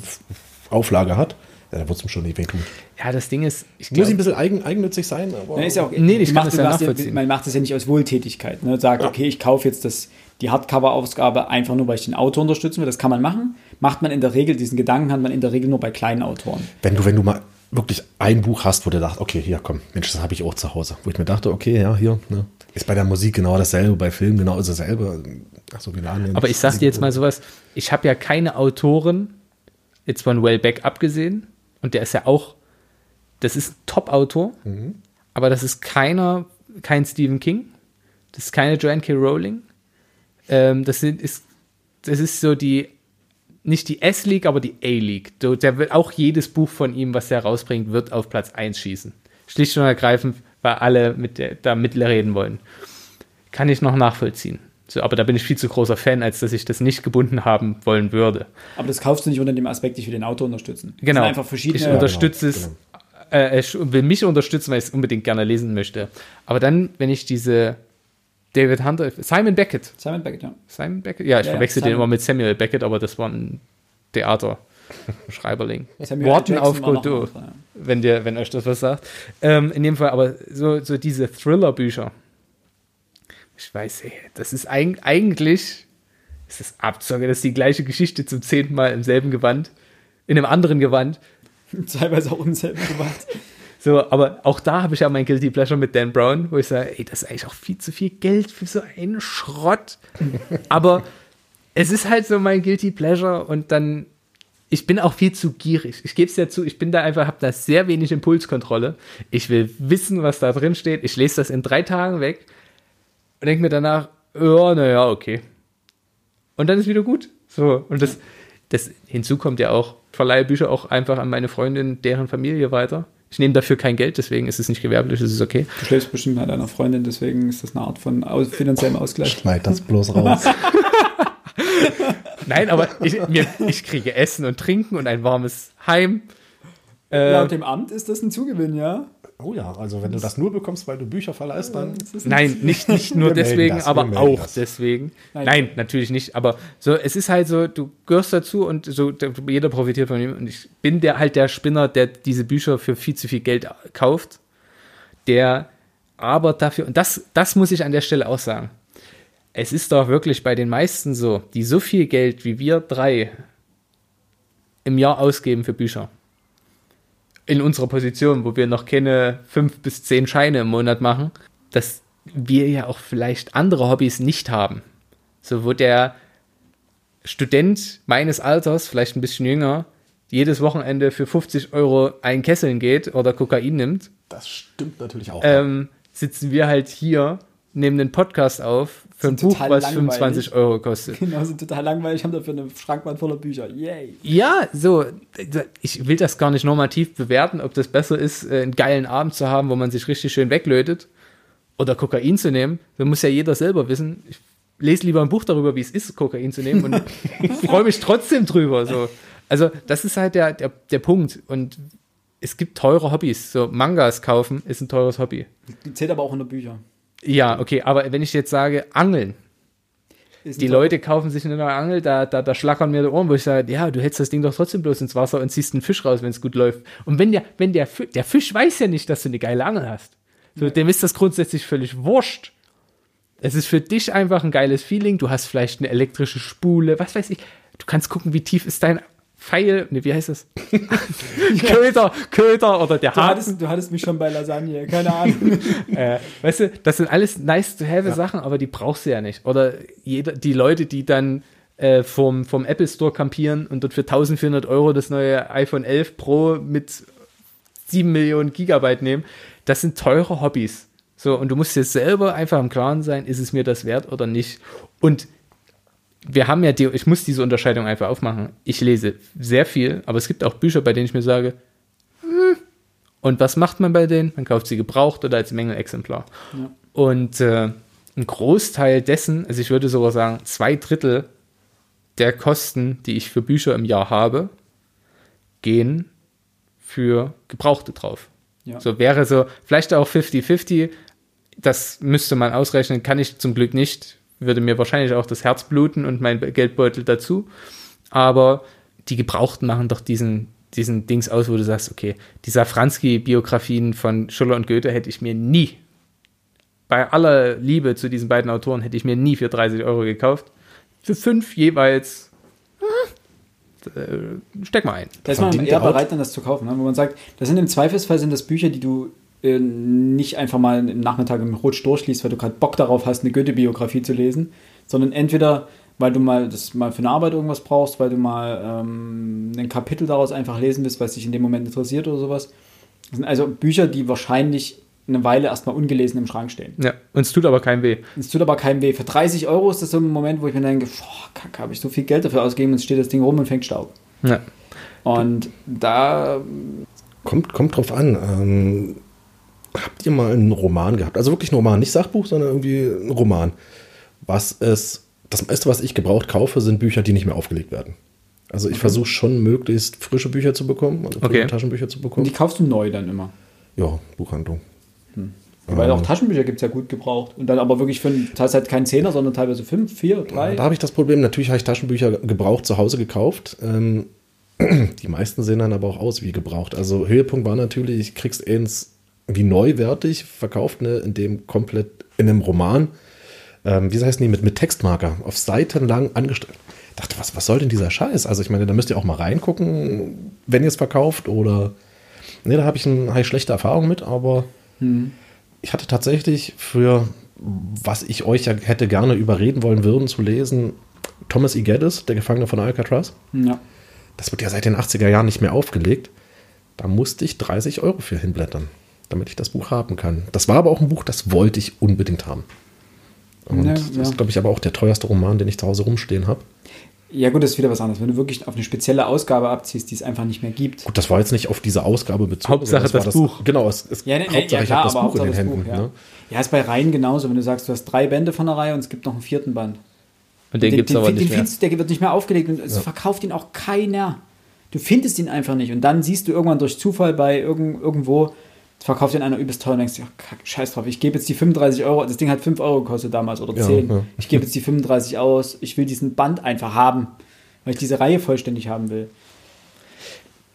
Auflage hat, ja, dann wird es ihm schon nicht wehtun. Ja, das Ding ist, ich Muss ein glaube, bisschen eigen, eigennützig sein, aber Ja, ist ja auch, Nee, ich kann das ja nachvollziehen. man macht das ja nicht aus Wohltätigkeit. Ne? Sagt, okay, ich kaufe jetzt das, die Hardcover-Ausgabe einfach nur, weil ich den Autor unterstützen will. Das kann man machen. Macht man in der Regel, diesen Gedanken hat man in der Regel nur bei kleinen Autoren. wenn du, wenn du mal wirklich ein Buch hast, wo du dachtest, okay, hier, komm, Mensch, das habe ich auch zu Hause. Wo ich mir dachte, okay, ja, hier, ne. Ist bei der Musik genau dasselbe, bei Filmen genau dasselbe. Ach so, wir laden ja aber ich sag dir jetzt mal sowas, ich habe ja keine Autoren, jetzt von Wellbeck abgesehen, und der ist ja auch, das ist ein Top-Autor, aber das ist keiner, kein Stephen King, das ist keine Joanne K. Rowling, ähm, das, sind, ist, das ist so die, nicht die S-League, aber die A-League. Der wird auch jedes Buch von ihm, was er rausbringt, wird auf Platz 1 schießen. Schlicht und ergreifend, weil alle mit der, da mitreden wollen. Kann ich noch nachvollziehen. So, aber da bin ich viel zu großer Fan, als dass ich das nicht gebunden haben wollen würde. Aber das kaufst du nicht unter dem Aspekt, ich will den Autor unterstützen. Das Genau. sind einfach verschiedene. Ich unterstütze genau, es, äh, ich will mich unterstützen, weil ich es unbedingt gerne lesen möchte. Aber dann, wenn ich diese David Hunter, Simon Beckett, Simon Beckett, ja. Simon Beckett? Ja, ich Ja, ja, verwechsel den Simon. immer mit Samuel Beckett, aber das war ein Theater-Schreiberling. (laughs) Worten auf Godot, ja. wenn, dir, wenn euch das was sagt. Ähm, in dem Fall, aber so, so diese Thriller-Bücher, ich weiß, ey, das ist eig eigentlich, ist das Abzocke, das ist die gleiche Geschichte zum zehnten Mal im selben Gewand, in einem anderen Gewand. (laughs) Teilweise auch im selben Gewand. So, aber auch da habe ich ja mein Guilty Pleasure mit Dan Brown, wo ich sage, ey, das ist eigentlich auch viel zu viel Geld für so einen Schrott. (laughs) aber es ist halt so mein Guilty Pleasure und dann, ich bin auch viel zu gierig. Ich gebe es ja zu, ich bin da einfach, habe da sehr wenig Impulskontrolle. Ich will wissen, was da drin steht. Ich lese das in drei Tagen weg und denke mir danach, ja, naja, okay. Und dann ist wieder gut. So, und das, das hinzu kommt ja auch, ich verleihe Bücher auch einfach an meine Freundin, deren Familie weiter. Ich nehme dafür kein Geld, deswegen ist es nicht gewerblich, es ist okay. Du schläfst bestimmt mit deiner Freundin, deswegen ist das eine Art von finanziellem Ausgleich. Schneid das bloß raus. (laughs) Nein, aber ich, mir, ich kriege Essen und Trinken und ein warmes Heim. Äh, Laut dem Amt ist das ein Zugewinn, ja? Oh ja, also wenn du das nur bekommst, weil du Bücher verleihst, dann. Nein, nicht, nicht nur (laughs) deswegen, das, aber auch das. deswegen. Nein. Nein. natürlich nicht. Aber so, es ist halt so, du gehörst dazu und so, der- jeder profitiert von ihm. Und ich bin der halt der Spinner, der diese Bücher für viel zu viel Geld kauft, der aber dafür, und das, das muss ich an der Stelle auch sagen. Es ist doch wirklich bei den meisten so, die so viel Geld wie wir drei im Jahr ausgeben für Bücher. In unserer Position, wo wir noch keine fünf bis zehn Scheine im Monat machen, dass wir ja auch vielleicht andere Hobbys nicht haben. So, wo der Student meines Alters, vielleicht ein bisschen jünger, jedes Wochenende für 50 Euro ein Kesseln geht oder Kokain nimmt, Das stimmt natürlich auch. ähm, sitzen wir halt hier, nehmen einen Podcast auf für ein Buch, was langweilig. 25 Euro kostet. Genau, sind total langweilig, haben dafür eine Schrankwand voller Bücher. Yay. Ja, so, ich will das gar nicht normativ bewerten, ob das besser ist, äh, einen geilen Abend zu haben, wo man sich richtig schön weglötet oder Kokain zu nehmen. Da muss ja jeder selber wissen. Ich lese lieber ein Buch darüber, wie es ist, Kokain zu nehmen und (laughs) freue mich trotzdem drüber. So. Also, das ist halt der, der, der Punkt. Und es gibt teure Hobbys. So, Mangas kaufen ist ein teures Hobby. Die zählt aber auch unter Bücher. Ja, okay, aber wenn ich jetzt sage, Angeln, Ist die Leute kaufen sich eine neue Angel, da, da, da schlackern mir die Ohren, wo ich sage, ja, du hältst das Ding doch trotzdem bloß ins Wasser und ziehst einen Fisch raus, wenn es gut läuft. Und wenn der, wenn der, der Fisch weiß ja nicht, dass du eine geile Angel hast. So, dem ist das grundsätzlich völlig wurscht. Es ist für dich einfach ein geiles Feeling. Du hast vielleicht eine elektrische Spule, was weiß ich. Du kannst gucken, wie tief ist dein Pfeil. Ne, wie heißt das? (laughs) Köder, Köder oder der Du Haken. hattest, du hattest mich schon bei Lasagne, keine Ahnung. (laughs) Äh, weißt du, das sind alles nice to have Sachen, aber die brauchst du ja nicht. Oder jeder, die Leute, die dann äh, vom, vom Apple Store kampieren und dort für 1400 Euro das neue iPhone 11 Pro mit 7 Millionen Gigabyte nehmen, das sind teure Hobbys. So, und du musst dir selber einfach im Klaren sein, ist es mir das wert oder nicht. Und wir haben ja, die, ich muss diese Unterscheidung einfach aufmachen. Ich lese sehr viel, aber es gibt auch Bücher, bei denen ich mir sage, hm, und was macht man bei denen? Man kauft sie gebraucht oder als Mängelexemplar. Ja. Und äh, ein Großteil dessen, also ich würde sogar sagen, zwei Drittel der Kosten, die ich für Bücher im Jahr habe, gehen für Gebrauchte drauf. Ja. So wäre so, vielleicht auch 50-50, das müsste man ausrechnen, kann ich zum Glück nicht, würde mir wahrscheinlich auch das Herz bluten und mein Geldbeutel dazu. Aber die Gebrauchten machen doch diesen, diesen Dings aus, wo du sagst, okay, die Safranski-Biografien von Schuller und Goethe hätte ich mir nie, bei aller Liebe zu diesen beiden Autoren, hätte ich mir nie für 30 Euro gekauft. Für fünf jeweils, äh, steck mal ein. Da ist man eher bereit, dann das zu kaufen. Ne? Wo man sagt, das sind im Zweifelsfall sind das Bücher, die du äh, nicht einfach mal im Nachmittag im Rutsch durchliest, weil du gerade Bock darauf hast, eine Goethe-Biografie zu lesen, sondern entweder, weil du mal das mal für eine Arbeit irgendwas brauchst, weil du mal ähm, ein Kapitel daraus einfach lesen willst, was dich in dem Moment interessiert oder sowas. Das sind also Bücher, die wahrscheinlich eine Weile erstmal ungelesen im Schrank stehen. Ja, uns tut aber kein weh. Es tut aber keinem weh. Für 30 Euro ist das so ein Moment, wo ich mir denke, boah, kacke, habe ich so viel Geld dafür ausgegeben und es steht das Ding rum und fängt Staub. Ja. Und da Kommt, kommt drauf an. Ähm, habt ihr mal einen Roman gehabt? Also wirklich einen Roman, nicht Sachbuch, sondern irgendwie ein Roman. Was es, das meiste, was ich gebraucht kaufe, sind Bücher, die nicht mehr aufgelegt werden. Also ich versuche schon möglichst frische Bücher zu bekommen, also frische Okay. Taschenbücher zu Und bekommen. die kaufst du neu dann immer. Ja, Buchhandlung. Weil auch Taschenbücher gibt es ja gut gebraucht. Und dann aber wirklich für einen, das heißt halt kein Zehner, sondern teilweise fünf, vier, drei. Da habe ich das Problem, natürlich habe ich Taschenbücher gebraucht zu Hause gekauft. Ähm, (clears throat) die meisten sehen dann aber auch aus wie gebraucht. Also Höhepunkt war natürlich, kriegst eins wie neuwertig verkauft, ne, in dem komplett in einem Roman, ähm, wie heißt die, mit, mit Textmarker, auf Seiten lang angestellt. Dachte, was, was soll denn dieser Scheiß? Also ich meine, da müsst ihr auch mal reingucken, wenn ihr es verkauft oder. Ne, da habe ich, ein, hab ich schlechte Erfahrungen mit, aber ich hatte tatsächlich für, was ich euch ja hätte gerne überreden wollen würden zu lesen, Thomas E. Geddes, der Gefangene von Alcatraz. Ja. Das wird ja seit den 80er Jahren nicht mehr aufgelegt. Da musste ich 30 Euro für hinblättern, damit ich das Buch haben kann. Das war aber auch ein Buch, das wollte ich unbedingt haben. Und Ja, das ja. ist, glaube ich, aber auch der teuerste Roman, den ich zu Hause rumstehen habe. ja, gut, das ist wieder was anderes. Wenn du wirklich auf eine spezielle Ausgabe abziehst, die es einfach nicht mehr gibt. Gut, das war jetzt nicht auf diese Ausgabe bezogen. Hauptsache sondern das war Buch. Genau, es, es, Ja, ne, Hauptsache ja ich klar, habe das aber Buch in den das Händen. Buch, ja. ne? ja, ist bei Reihen genauso. Wenn du sagst, du hast drei Bände von der Reihe und es gibt noch einen vierten Band. Und den, den gibt es den, aber den nicht mehr. findest der wird nicht mehr aufgelegt und es verkauft ihn auch keiner. Du findest ihn einfach nicht. Und dann siehst du irgendwann durch Zufall bei irgend, irgendwo, verkauft ihn einer übelst teuer und denkst, ja, kack, scheiß drauf, ich gebe jetzt die 35 Euro, das Ding hat 5 Euro gekostet damals oder Ja, 10. ja. Ich gebe jetzt die 35 aus, ich will diesen Band einfach haben, weil ich diese Reihe vollständig haben will.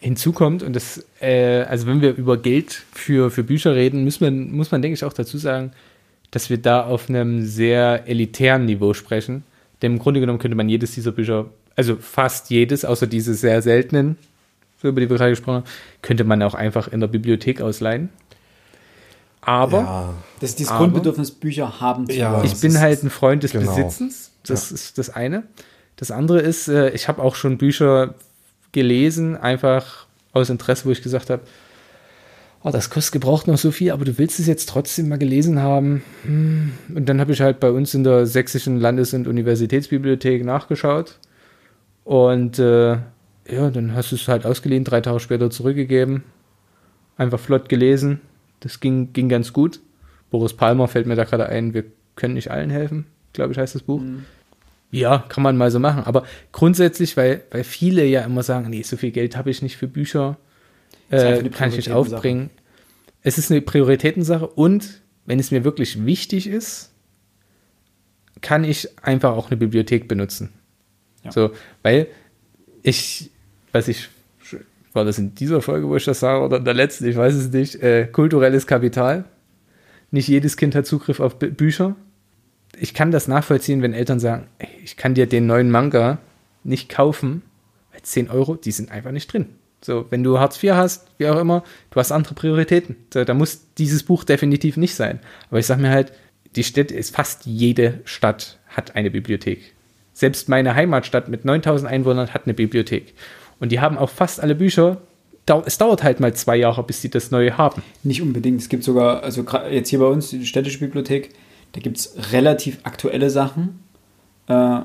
Hinzu kommt, und das, äh, also wenn wir über Geld für, für Bücher reden, muss man, muss man, denke ich, auch dazu sagen, dass wir da auf einem sehr elitären Niveau sprechen. Denn im Grunde genommen könnte man jedes dieser Bücher, also fast jedes, außer diese sehr seltenen, so über die wir gerade gesprochen haben, könnte man auch einfach in der Bibliothek ausleihen. Aber Ja, Das ist dieses Aber- Grundbedürfnis, Bücher haben zu Ja. ich bin ist- halt ein Freund des genau. Besitzens. Das ist das eine. Das andere ist, äh, ich habe auch schon Bücher gelesen, einfach aus Interesse, wo ich gesagt habe, oh, das kostet gebraucht noch so viel, aber du willst es jetzt trotzdem mal gelesen haben. Hm. Und dann habe ich halt bei uns in der sächsischen Landes- und Universitätsbibliothek nachgeschaut. Und äh, ja, dann hast du es halt ausgeliehen, drei Tage später zurückgegeben. Einfach flott gelesen. Das ging, ging ganz gut. Boris Palmer fällt mir da gerade ein, wir können nicht allen helfen, glaube ich, heißt das Buch. Ja, kann man mal so machen. Aber grundsätzlich, weil, weil viele ja immer sagen, nee, so viel Geld habe ich nicht für Bücher, äh, kann ich nicht aufbringen. Es ist eine Prioritätensache und wenn es mir wirklich wichtig ist, kann ich einfach auch eine Bibliothek benutzen. Ja. So, weil ich, was ich, war das in dieser Folge, wo ich das sage, oder in der letzten, ich weiß es nicht, äh, kulturelles Kapital. Nicht jedes Kind hat Zugriff auf Bü- Bücher. Ich kann das nachvollziehen, wenn Eltern sagen, ey, ich kann dir den neuen Manga nicht kaufen, weil 10 Euro, die sind einfach nicht drin. So, wenn du Hartz IV hast, wie auch immer, du hast andere Prioritäten. So, da muss dieses Buch definitiv nicht sein. Aber ich sag mir halt, die Städte ist fast jede Stadt hat eine Bibliothek. Selbst meine Heimatstadt mit 9000 Einwohnern hat eine Bibliothek. Und die haben auch fast alle Bücher. Es dauert halt mal zwei Jahre, bis sie das neue haben. Nicht unbedingt. Es gibt sogar, also jetzt hier bei uns, die städtische Bibliothek, da gibt es relativ aktuelle Sachen äh,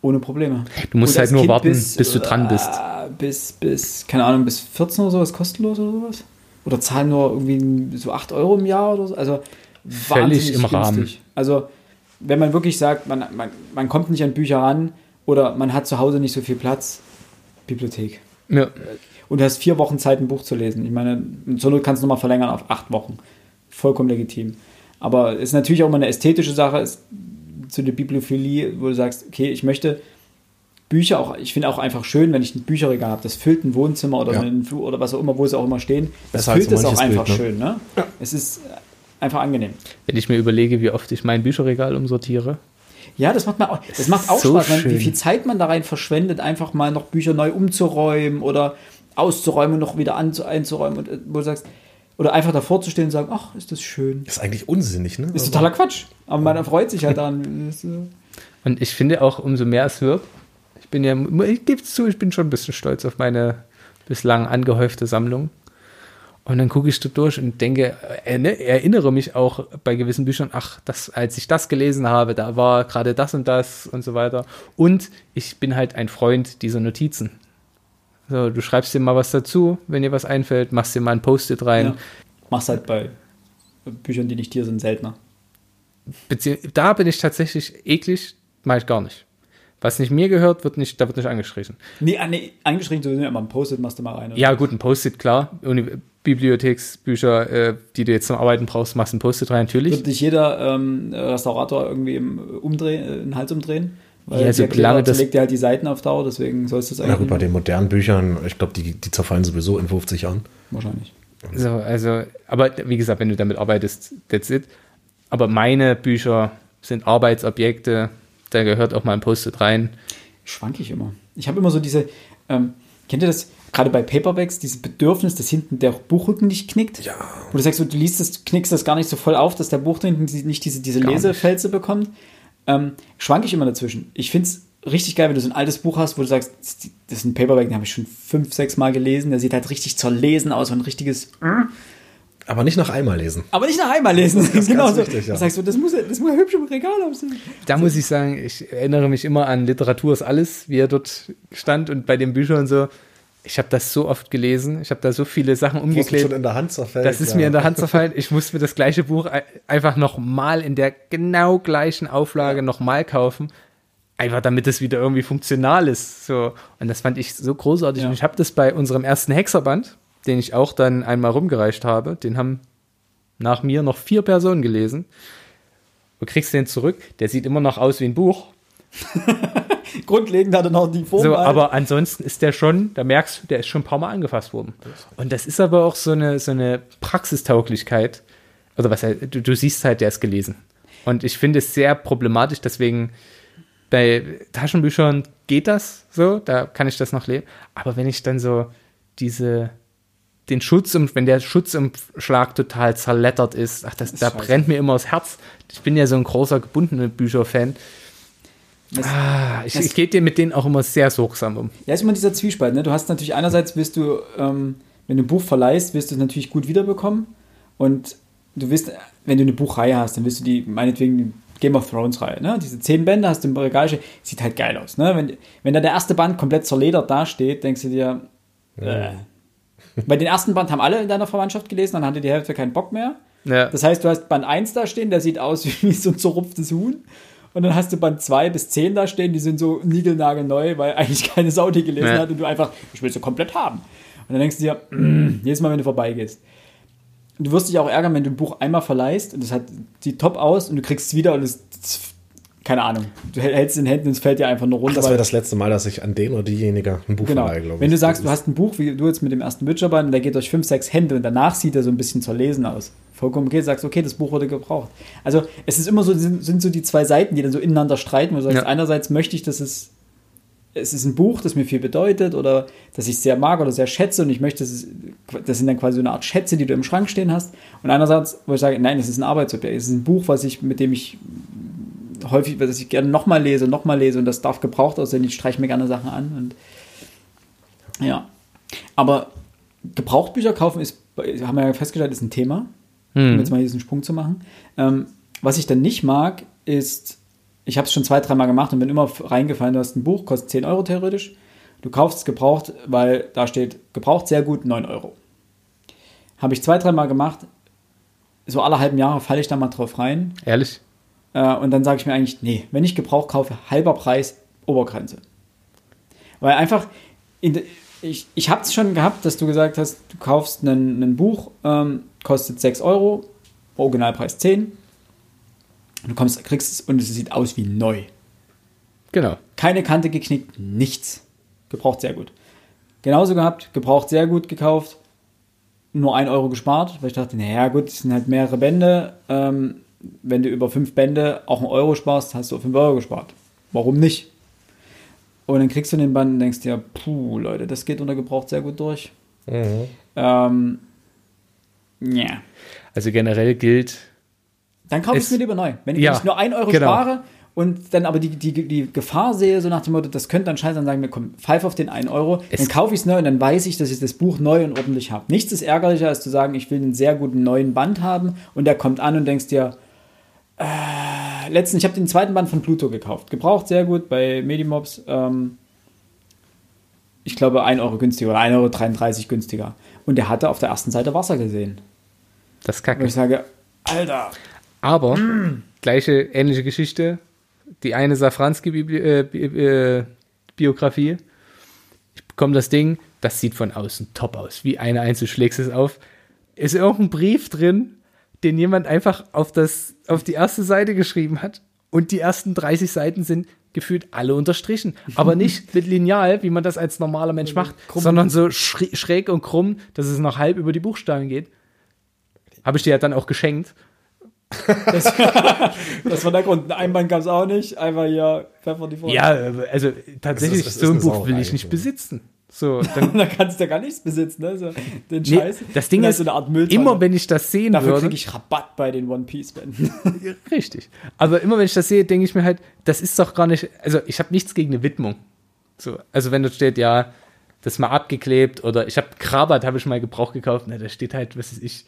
ohne Probleme. Du musst Und halt nur Kind warten, bis du dran bist. äh, Bis, bis, keine Ahnung, bis 14 oder sowas kostenlos oder sowas. Oder zahlen nur irgendwie so 8 Euro im Jahr oder so. Also Völlig im Rahmen. Also wenn man wirklich sagt, man, man, man kommt nicht an Bücher ran oder man hat zu Hause nicht so viel Platz, Bibliothek. Ja. Und du hast vier Wochen Zeit, ein Buch zu lesen. Ich meine, zur Not kannst du nochmal verlängern auf acht Wochen. Vollkommen legitim. Aber es ist natürlich auch immer eine ästhetische Sache, ist zu der Bibliophilie, wo du sagst, okay, ich möchte Bücher auch, ich finde auch einfach schön, wenn ich ein Bücherregal habe, das füllt ein Wohnzimmer oder, Ja. einen Flur oder was auch immer, wo sie auch immer stehen. Das Besser als füllt es auch einfach Bild, ne? schön, ne? Es ist einfach angenehm. Wenn ich mir überlege, wie oft ich mein Bücherregal umsortiere. Ja, das macht, man auch, das macht auch so Spaß, man, wie viel Zeit man da rein verschwendet, einfach mal noch Bücher neu umzuräumen oder auszuräumen und noch wieder einzuräumen und äh, wo du sagst, oder einfach davor zu stehen und sagen, ach, ist das schön. ist eigentlich unsinnig, ne? Ist totaler Quatsch. Aber man freut sich halt daran. Äh, Und ich finde auch, umso mehr es wird, ich bin ja, ich gebe es zu, ich bin schon ein bisschen stolz auf meine bislang angehäufte Sammlung. Und dann gucke ich da durch und denke, erinnere mich auch bei gewissen Büchern, ach, das, als ich das gelesen habe, da war gerade das und das und so weiter. Und ich bin halt ein Freund dieser Notizen. So, du schreibst dir mal was dazu, wenn dir was einfällt, machst dir mal ein Post-it rein. ja. Machst halt bei Büchern, die nicht hier sind, seltener. Bezieh da bin ich tatsächlich eklig, mache ich gar nicht. Was nicht mir gehört, wird nicht, da wird nicht angestrichen. Nee, ah, nee angeschrieben sowieso, aber ein Post-it machst du mal rein. Ja, gut, ein Post-it, klar. Uni Bibliotheksbücher, äh, die du jetzt zum Arbeiten brauchst, machst ein Post-it rein, natürlich. Wird dich jeder ähm, Restaurator irgendwie im Umdrehen, äh, den Hals umdrehen? Weil Ja, der solange das- zerlegt dir halt die Seiten auf Dauer, deswegen sollst du es Na eigentlich gut, bei nicht den modernen Büchern, ich glaube, die, die zerfallen sowieso in 50 Jahren. Wahrscheinlich. So, also, aber wie gesagt, wenn du damit arbeitest, that's it. Aber meine Bücher sind Arbeitsobjekte, da gehört auch mal ein Post-it rein. schwank ich immer. Ich habe immer so diese, ähm, kennt ihr das, gerade bei Paperbacks, dieses Bedürfnis, dass hinten der Buchrücken nicht knickt? Ja. Wo du sagst, so, du liest das, knickst das gar nicht so voll auf, dass der Buch hinten nicht diese, diese Gar nicht. Bekommt. Ähm, schwank ich immer dazwischen. Ich finde es richtig geil, wenn du so ein altes Buch hast, wo du sagst, das ist- das ein Paperback, den habe ich schon fünf, sechs Mal gelesen, der sieht halt richtig zerlesen aus, so ein richtiges, Aber nicht nach einmal lesen. aber nicht nach einmal lesen. ist genau (laughs) ganz so. wichtig, ja. Du sagst so, das muss, das muss hübsch im Regal aussehen. Da muss ich sagen, ich erinnere mich immer an Literatur ist alles, wie er dort stand und bei den Büchern so. Ich habe das so oft gelesen, ich habe da so viele Sachen umgeklebt. schon in der Hand zerfällt. Das ist ja. mir in der Hand zerfallen. Ich muss mir das gleiche Buch ei- einfach nochmal in der genau gleichen Auflage nochmal kaufen. Einfach damit es wieder irgendwie funktional ist. So. Und das fand ich so großartig. Ja. Und ich habe das bei unserem ersten Hexerband, den ich auch dann einmal rumgereicht habe, den haben nach mir noch vier Personen gelesen. Du kriegst den zurück, der sieht immer noch aus wie ein Buch. (laughs) Grundlegend hat er noch die Form. So, halt. aber ansonsten ist der schon, da merkst du, der ist schon ein paar Mal angefasst worden. Und das ist aber auch so eine, so eine Praxistauglichkeit. Oder was halt, du, du siehst halt, der ist gelesen. Und ich finde es sehr problematisch, deswegen bei Taschenbüchern geht das so, da kann ich das noch leben. Aber wenn ich dann so diese, den Schutz, wenn der Schutzumschlag total zerlettert ist, ach, das, da scheiße. brennt mir immer das Herz. Ich bin ja so ein großer gebundene Bücher-Fan. Das- Ah, ich, das- ich gehe dir mit denen auch immer sehr sorgsam um. Ja, ist immer dieser Zwiespalt. Ne? Du hast natürlich einerseits willst du, ähm, wenn du ein Buch verleihst, willst du es natürlich gut wiederbekommen. Und du willst, wenn du eine Buchreihe hast, dann willst du die, meinetwegen, die Game of Thrones Reihe, ne? Diese zehn Bände hast du im Regal stehen, sieht halt geil aus, ne? Wenn, wenn da der erste Band komplett zerledert dasteht, denkst du dir, äh. Bei den ersten Band haben alle in deiner Verwandtschaft gelesen, dann hatte die Hälfte keinen Bock mehr. Ja. Das heißt, du hast Band 1 da stehen, der sieht aus (laughs) wie so ein zerrupftes Huhn. Und dann hast du Band 2 bis 10 da stehen, die sind so niegelnagelneu, weil eigentlich (laughs) keine Sau die gelesen Ja. hat und du einfach, ich will sie komplett haben. Und dann denkst du dir, mm, jedes Mal, wenn du vorbeigehst. Du wirst dich auch ärgern, wenn du ein Buch einmal verleihst und hat, sieht top aus und du kriegst es wieder und es, es keine Ahnung, du hältst in den Händen und es fällt dir einfach nur runter. Das weil- wäre das letzte Mal, dass ich an den oder diejenige ein Buch Genau. verleihe, glaube ich. Wenn du sagst, du Das hast ein Buch, wie du jetzt mit dem ersten Witcher-Band, und der geht durch fünf, sechs Hände und danach sieht er so ein bisschen zerlesen aus. Vollkommen okay, du sagst, okay, das Buch wurde gebraucht. Also es ist immer so, sind, sind so die zwei Seiten, die dann so ineinander streiten, wo du sagst, Ja. einerseits möchte ich, dass es, es ist ein Buch, das mir viel bedeutet oder das ich sehr mag oder sehr schätze und ich möchte, dass es, das sind dann quasi so eine Art Schätze, die du im Schrank stehen hast. Und einerseits, wo ich sage, nein, es ist ein Arbeitsobjekt, es ist ein Buch, was ich, mit dem ich häufig, was ich gerne nochmal lese, nochmal lese und das darf gebraucht aussehen, ich streiche mir gerne Sachen an und ja. Aber Gebrauchtbücher kaufen ist, haben wir ja festgestellt, ist ein Thema. Um jetzt mal diesen Sprung zu machen. Ähm, was ich dann nicht mag, ist, ich habe es schon zwei, dreimal gemacht und bin immer reingefallen, du hast ein Buch, kostet 10 Euro theoretisch. Du kaufst es gebraucht, weil da steht gebraucht sehr gut, 9 Euro. Habe ich zwei, dreimal gemacht. So alle halben Jahre falle ich da mal drauf rein. Ehrlich? Äh, und dann sage ich mir eigentlich, nee, wenn ich Gebrauch kaufe, halber Preis, Obergrenze. Weil einfach, in de, ich, ich habe es schon gehabt, dass du gesagt hast, du kaufst ein, ein Buch, ähm, kostet 6 Euro, Originalpreis 10. Und du kommst, kriegst es und es sieht aus wie neu. Genau. Keine Kante geknickt, nichts. Gebraucht sehr gut. Genauso gehabt, gebraucht sehr gut gekauft, nur 1 Euro gespart, weil ich dachte, naja gut, es sind halt mehrere Bände. Ähm, wenn du über fünf Bände auch einen Euro sparst, hast du 5 Euro gespart. Warum nicht? Und dann kriegst du den Band und denkst dir, puh, Leute, das geht unter gebraucht sehr gut durch. Mhm. Ähm, ja. Also generell gilt, Dann kaufe ich Es- mir lieber neu. Wenn Ja, ich nur 1 Euro genau. spare und dann aber die, die, die Gefahr sehe, so nach dem Motto, das könnte dann scheiße, dann sagen wir, komm, pfeif auf den 1 Euro, Es- dann kaufe ich es neu und dann weiß ich, dass ich das Buch neu und ordentlich habe. Nichts ist ärgerlicher, als zu sagen, ich will einen sehr guten neuen Band haben und der kommt an und denkst dir, äh, letztens, ich habe den zweiten Band von Pluto gekauft. Gebraucht sehr gut bei Medimobs. Ähm, ich glaube 1 Euro günstiger oder 1,33 Euro günstiger. Und der hatte auf der ersten Seite Wasser gesehen. das ist kacke. ich sage, Alter, Aber gleiche, ähnliche Geschichte. Die eine Safranski-Biografie. äh, ich bekomme das Ding, das sieht von außen top aus. Wie eine Einzel schlägst es auf. Ist irgendein Brief drin, den jemand einfach auf, das, auf die erste Seite geschrieben hat. Und die ersten 30 Seiten sind gefühlt alle unterstrichen. Aber (laughs) nicht mit Lineal, wie man das als normaler Mensch macht, Krumm. sondern so schräg und krumm, dass es noch halb über die Buchstaben geht. Habe ich dir ja dann auch geschenkt. Das, (laughs) das war der Grund. Ein Band gab es auch nicht. Einfach hier Pfeffer die Vorlage. Ja, also tatsächlich, ist- so ein Buch will ich nicht besitzen. So, (laughs) dann, da kannst du ja gar nichts besitzen. Ne? So, den nee, Scheiß. das Ding ist, so eine Art Mülltonne. immer wenn ich das sehen Dafür würde, kriege ich Rabatt bei den One Piece Bänden. richtig. Aber immer wenn ich das sehe, denke ich mir halt, das ist doch gar nicht, also ich habe nichts gegen eine Widmung. So, also wenn da steht, ja, das ist mal abgeklebt oder ich habe Krabat, habe ich mal Gebrauch gekauft, na, da steht halt, was weiß ich,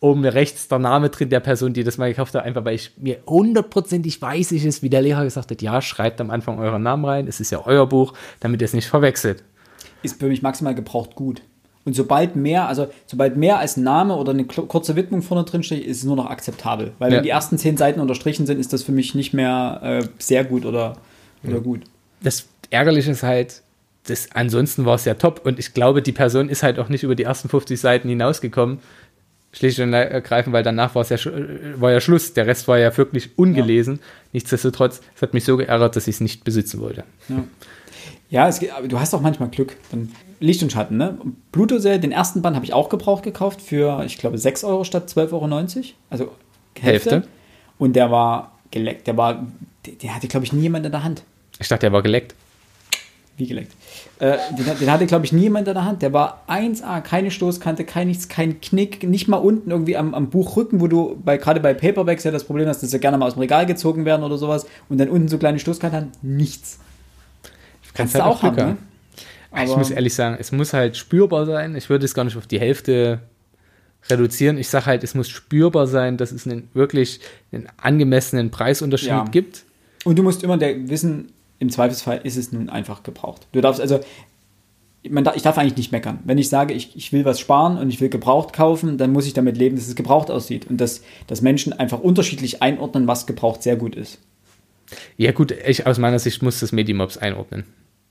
oben rechts der Name drin der Person, die das mal gekauft hat, einfach weil ich mir hundertprozentig weiß ich es, wie der Lehrer gesagt hat, ja, schreibt am Anfang euren Namen rein, es ist ja euer Buch, damit ihr es nicht verwechselt. Ist für mich maximal gebraucht gut. Und sobald mehr, also sobald mehr als ein Name oder eine kurze Widmung vorne drin steht, ist es nur noch akzeptabel. Weil Ja. wenn die ersten zehn Seiten unterstrichen sind, ist das für mich nicht mehr äh, sehr gut oder wieder gut. Das Ärgerliche ist halt, das, ansonsten war es ja top und ich glaube, die Person ist halt auch nicht über die ersten 50 Seiten hinausgekommen. Schlicht und ergreifend, weil danach war es ja, äh, war ja Schluss. Der Rest war ja wirklich ungelesen. Nichtsdestotrotz, es hat mich so geärgert, dass ich es nicht besitzen wollte. Ja, ja es, du hast auch manchmal Glück. Dann Licht und Schatten, ne? Pluto-Serie, den ersten Band habe ich auch gebraucht gekauft für, ich glaube, 6 Euro statt 12,90 Euro. Also Hälfte. Hälfte. Und der war geleckt. Der war, der, der hatte, glaube ich, nie jemand in der Hand. Ich dachte, er war geleckt. Wie geleckt. Äh, den, den hatte, glaube ich, niemand in der Hand. Der war 1A, keine Stoßkante, kein nichts, kein Knick, nicht mal unten irgendwie am, am Buchrücken, wo du bei, gerade bei Paperbacks ja das Problem hast, dass sie gerne mal aus dem Regal gezogen werden oder sowas und dann unten so kleine Stoßkante haben. Nichts. Kannst du halt auch haben, Glück ne? ich muss ehrlich sagen, es muss halt spürbar sein. Ich würde es gar nicht auf die Hälfte reduzieren. Ich sage halt, es muss spürbar sein, dass es einen wirklich einen angemessenen Preisunterschied Ja. gibt. Und du musst immer wissen, im Zweifelsfall ist es nun einfach gebraucht. Du darfst also, darf, ich darf eigentlich nicht meckern. Wenn ich sage, ich, ich will was sparen und ich will gebraucht kaufen, dann muss ich damit leben, dass es gebraucht aussieht und dass, dass Menschen einfach unterschiedlich einordnen, was gebraucht sehr gut ist. Ja gut, ich aus meiner Sicht muss das Medimobs einordnen.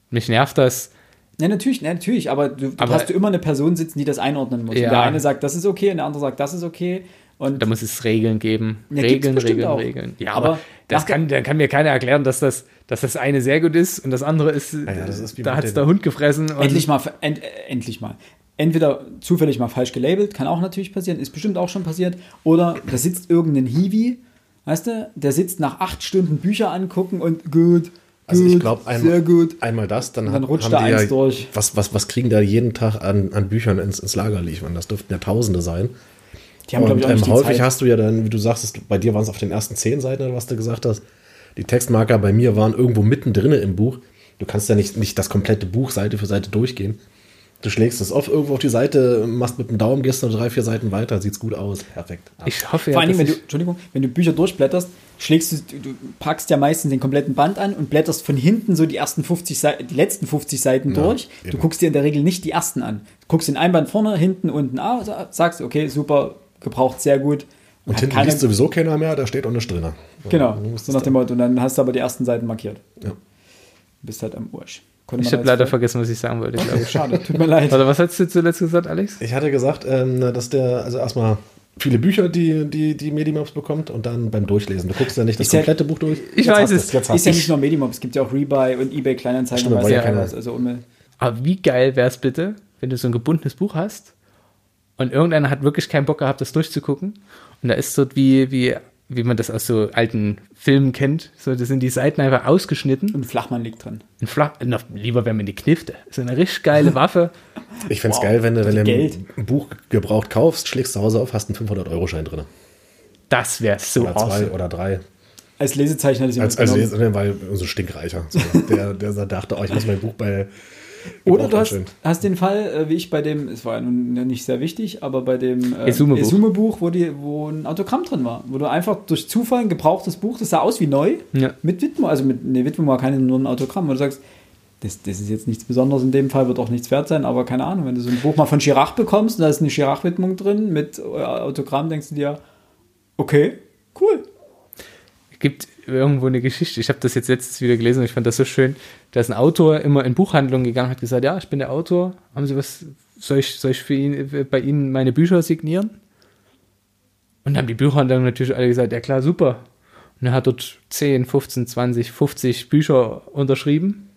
Mich nervt das. Ja, natürlich, ja, natürlich, aber du, du Aber- hast du immer eine Person sitzen, die das einordnen muss. Ja. Und der eine sagt, das ist okay, und der andere sagt, das ist okay. Und Da muss es Regeln geben. Ja, Regeln, Regeln, auch. Regeln. Ja, Aber aber, das kann, dann kann mir keiner erklären, dass das, dass das eine sehr gut ist und das andere ist, ja, das ist da hat es der Hund gefressen. Und endlich mal, end, endlich mal. Entweder zufällig mal falsch gelabelt, kann auch natürlich passieren, ist bestimmt auch schon passiert. Oder da sitzt irgendein Hiwi, weißt du, der sitzt nach acht Stunden Bücher angucken und gut, Also gut, ich glaube einmal, einmal das, dann, dann hat- rutscht haben da die eins ja, durch. Was, was, was kriegen da jeden Tag an, an Büchern ins, ins Lager liefern? Das dürften ja Tausende sein. Die haben, glaube Und ich, auch ähm, häufig Zeit. hast du ja dann, wie du sagst, bei dir waren es auf den ersten zehn Seiten, was du gesagt hast. Die Textmarker bei mir waren irgendwo mittendrin im Buch. Du kannst ja nicht, nicht das komplette Buch Seite für Seite durchgehen. Du schlägst es auf irgendwo auf die Seite, machst mit dem Daumen, gehst noch drei, vier Seiten weiter, sieht's gut aus. Perfekt. ich hoffe Vor ja, Dingen, wenn du, ich, Entschuldigung, wenn du Bücher durchblätterst, schlägst du, du, du packst ja meistens den kompletten Band an und blätterst von hinten so die ersten 50 Seiten, die letzten 50 Seiten Ja, durch. Du eben. guckst dir in der Regel nicht die ersten an. Du guckst den Einband vorne, hinten, unten an, sagst, okay, super, gebraucht sehr gut. Und Hat hinten keiner- liest sowieso keiner mehr, da steht auch nichts drin. Genau, Du musst so nach dem Motto. Und dann hast du aber die ersten Seiten markiert. Ja. Bist halt am Ursch. Konnte ich habe leider vergessen, was ich sagen wollte. glaube ich. Schade, tut mir leid. Oder was hast du zuletzt gesagt, Alex? Ich hatte gesagt, ähm, dass der, also erstmal viele Bücher, die, die, die Medimaps bekommt und dann beim Durchlesen. Du guckst ja nicht das Ist ja- komplette Buch durch. Ich Jetzt weiß hast es. Jetzt hast Ist ja nicht nur Medimob, es gibt ja auch Rebuy und Ebay Kleinanzeigen. Stimmt, und ja ja keiner- was. Also um, Aber wie geil wäre es bitte, wenn du so ein gebundenes Buch hast und irgendeiner hat wirklich keinen Bock gehabt, das durchzugucken und da ist so wie, wie, wie man das aus so alten Filmen kennt, so da sind die Seiten einfach ausgeschnitten und Flachmann liegt drin. und flach, noch lieber wäre mir die Knifte. So eine richtig geile Waffe. (laughs) Ich fände es Wow, geil, wenn du, wenn du Geld. ein Buch gebraucht kaufst, schlägst zu Hause auf, hast einen 500-Euro-Schein drin. Das wäre so Oder zwei awesome. oder drei. Als Lesezeichen hat es Als, als genommen. Leser, weil so ein Stinkreicher. So, der, der dachte, oh, ich muss mein Buch bei. Oder du hast, hast den Fall, äh, wie ich bei dem, es war ja nun nicht sehr wichtig, aber bei dem äh, Esume-Buch. Wo, die- wo ein Autogramm drin war, wo du einfach durch Zufall ein gebrauchtes Buch, das sah aus wie neu, Ja. mit Widmung, also mit, nee, Widmung war keine, nur ein Autogramm, wo du sagst, das, das ist jetzt nichts Besonderes in dem Fall, wird auch nichts wert sein, aber keine Ahnung, wenn du so ein Buch mal von Chirac bekommst und da ist eine Chirac-Widmung drin mit äh, Autogramm, denkst du dir, okay, cool. gibt irgendwo eine Geschichte. Ich habe das jetzt letztens wieder gelesen und ich fand das so schön. Da ist ein Autor immer in Buchhandlungen gegangen, hat gesagt, ja, ich bin der Autor. Haben Sie was, soll ich, soll ich für ihn, bei Ihnen meine Bücher signieren? Und dann haben die Buchhandlungen natürlich alle gesagt, ja klar, super. Und er hat dort 10, 15, 20, 50 Bücher unterschrieben.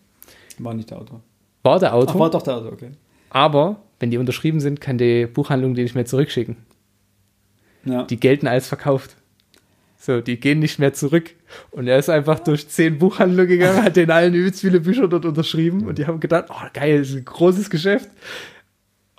War nicht der Autor. War der Ach, Autor. war doch der Autor, okay. aber wenn die unterschrieben sind, kann die Buchhandlung die nicht mehr zurückschicken. Ja. Die gelten als verkauft. So, die gehen nicht mehr zurück. Und er ist einfach durch zehn Buchhandlungen gegangen, hat den allen übelst viele Bücher dort unterschrieben und die haben gedacht, oh geil, das ist ein großes Geschäft.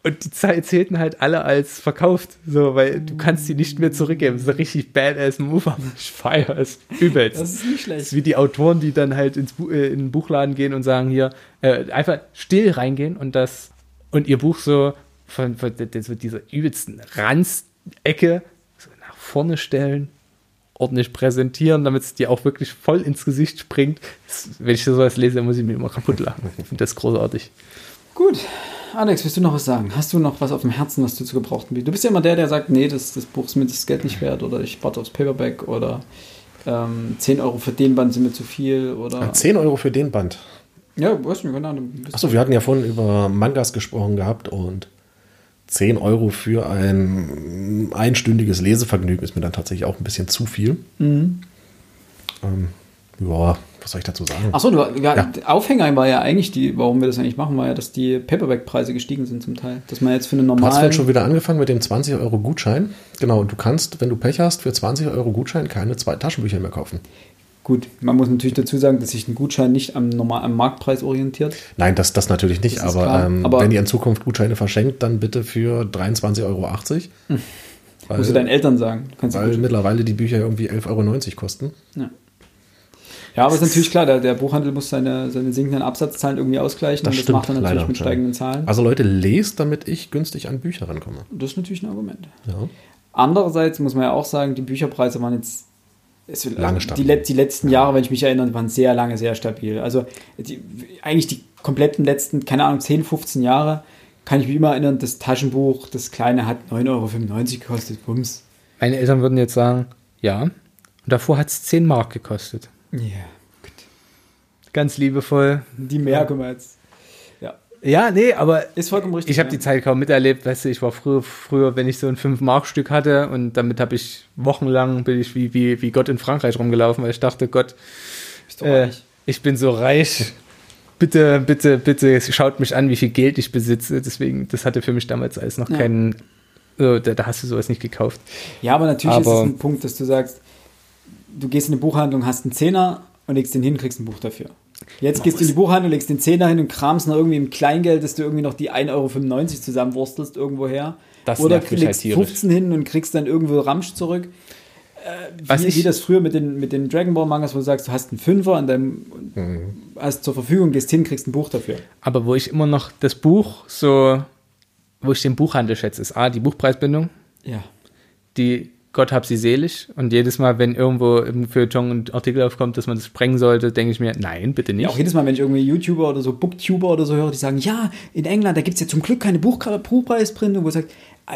Und die Zeit zählten halt alle als verkauft, so, weil du kannst die nicht mehr zurückgeben. Das ist ein richtig badass Move, aber ich feiere es übelst. Das ist nicht Das schlecht. ist wie die Autoren, die dann halt ins Bu äh, in den Buchladen gehen und sagen hier, äh, einfach still reingehen und das und ihr Buch so von, von so dieser übelsten Ranzecke so nach vorne stellen, ordentlich präsentieren, damit es dir auch wirklich voll ins Gesicht springt. Das, wenn ich sowas lese, muss ich mir immer kaputt lachen. Ich finde das großartig. Gut. Alex, willst du noch was sagen? Hast du noch was auf dem Herzen, was du zu gebrauchten bist? Du bist ja immer der, der sagt, nee, das, das Buch ist mir das Geld nicht wert oder ich warte aufs Paperback oder ähm, 10 Euro für den Band sind mir zu viel oder. 10 Euro für den Band. Ja, weiß nicht, keine Ahnung. Achso, wir hatten ja vorhin über Mangas gesprochen gehabt und 10 Euro für ein einstündiges Lesevergnügen ist mir dann tatsächlich auch ein bisschen zu viel. Ähm, ja, was soll ich dazu sagen? Achso, ja, ja. Aufhänger war ja eigentlich die, warum wir das eigentlich machen, war ja, dass die Paperback-Preise gestiegen sind zum Teil. Dass man jetzt für eine Du hast normale. vorhin schon wieder angefangen mit dem 20 Euro Gutschein. Genau, und du kannst, wenn du Pech hast, für 20 Euro Gutschein keine zwei Taschenbücher mehr kaufen. Gut, man muss natürlich dazu sagen, dass sich ein Gutschein nicht am, normal, am Marktpreis orientiert. Nein, das, das natürlich nicht, Das aber, ähm, Aber- wenn ihr in Zukunft Gutscheine verschenkt, dann bitte für 23,80 Euro. Weil, Musst du deinen Eltern sagen. Du weil mittlerweile die Bücher irgendwie 11,90 Euro kosten. ja, aber es ist natürlich klar, der, der Buchhandel muss seine, seine sinkenden Absatzzahlen irgendwie ausgleichen. Das und das stimmt, macht er natürlich mit ja. steigenden Zahlen. Also Leute, lest, damit ich günstig an Bücher rankomme. Das ist natürlich ein Argument. Ja. Andererseits muss man ja auch sagen, die Bücherpreise waren jetzt es, Lange die, stabil. let- die letzten Jahre, wenn ich mich erinnere, waren sehr lange sehr stabil. Also die, eigentlich die kompletten letzten, keine Ahnung, 10, 15 Jahre kann ich mich immer erinnern, das Taschenbuch, das kleine hat 9,95 Euro gekostet. Bums. Meine Eltern würden jetzt sagen, ja. Und davor hat es 10 Mark gekostet. Ja, gut. Ganz liebevoll. Die mehr können wir jetzt. Ja, nee, aber ist vollkommen richtig. ich habe ja. die Zeit kaum miterlebt. Weißt du, ich war früher, früher wenn ich so ein 5-Mark-Stück hatte und damit habe ich wochenlang, bin ich wie, wie, wie Gott in Frankreich rumgelaufen, weil ich dachte, Gott, äh, ich bin so reich. Bitte, bitte, bitte schaut mich an, wie viel Geld ich besitze. Deswegen, das hatte für mich damals alles noch Ja. keinen. äh, da, da hast du sowas nicht gekauft. Ja, aber natürlich ist es Aber- ein Punkt, dass du sagst, du gehst in eine Buchhandlung, hast einen Zehner und legst den hin, kriegst ein Buch dafür. Jetzt gehst du in die Buchhandlung, legst den Zehner hin und kramst noch irgendwie im Kleingeld, dass du irgendwie noch die 1,95 Euro zusammenwurstelst irgendwo her. Das Oder halt legst tierisch. 15 hin und kriegst dann irgendwo Ramsch zurück. Äh, Was wie, ich- wie das früher mit den, mit den Dragon Ball Mangas, wo du sagst, du hast einen Fünfer und deinem, hast zur Verfügung, gehst hin, kriegst ein Buch dafür. Aber wo ich immer noch das Buch so, wo ich den Buchhandel schätze, ist A, die Buchpreisbindung, Ja. die Gott hab sie selig. Und jedes Mal, wenn irgendwo im Feuilleton ein Artikel aufkommt, dass man das sprengen sollte, denke ich mir, nein, bitte nicht. Ja, auch jedes Mal, wenn ich irgendwie YouTuber oder so Booktuber oder so höre, die sagen, ja, in England, da gibt es ja zum Glück keine Buch Buchpreisbindung, wo ich sage,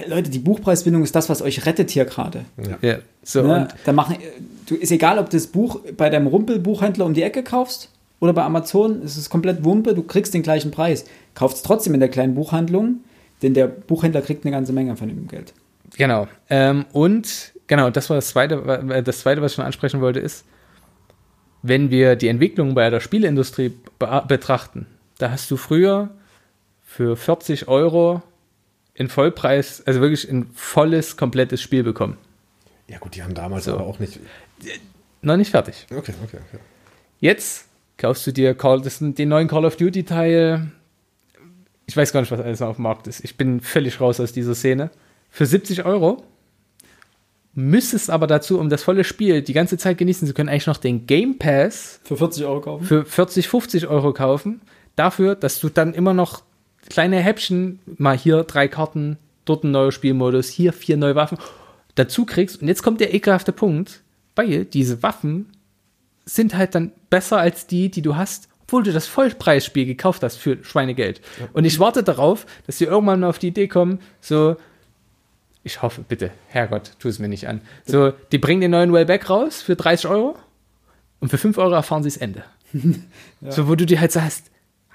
Leute, die Buchpreisbindung ist das, was euch rettet hier gerade. Ja, so, Ne? und Da machen, du, ist egal, ob du das Buch bei deinem Rumpelbuchhändler um die Ecke kaufst oder bei Amazon, es ist komplett Wumpe, du kriegst den gleichen Preis. Kaufst trotzdem in der kleinen Buchhandlung, denn der Buchhändler kriegt eine ganze Menge von dem Geld. Genau. Ähm, und genau, das war das zweite, das zweite, was ich noch ansprechen wollte, ist, wenn wir die Entwicklung bei der Spieleindustrie be betrachten, da hast du früher für 40 Euro in Vollpreis, also wirklich ein volles, komplettes Spiel bekommen. Ja gut, die haben damals So. aber auch nicht... Noch nicht fertig. Okay, okay, okay. Jetzt kaufst du dir Call, das sind den neuen Call of Duty Teil. Ich weiß gar nicht, was alles noch auf dem Markt ist. Ich bin völlig raus aus dieser Szene. Für 70 Euro müsstest aber dazu, um das volle Spiel die ganze Zeit genießen zu können, eigentlich noch den Game Pass Für 40 Euro kaufen? für 40, 50 Euro kaufen. Dafür, dass du dann immer noch kleine Häppchen, mal hier drei Karten, dort ein neuer Spielmodus, hier vier neue Waffen dazu kriegst. Und jetzt kommt der ekelhafte Punkt, weil diese Waffen sind halt dann besser als die, die du hast, obwohl du das Vollpreisspiel gekauft hast für Schweinegeld. Und ich warte darauf, dass sie irgendwann mal auf die Idee kommen, so, ich hoffe, bitte, Herrgott, tu es mir nicht an. So, die bringen den neuen Wellback raus für 30 Euro und für 5 Euro erfahren sie das Ende. (laughs) So, wo du dir halt sagst,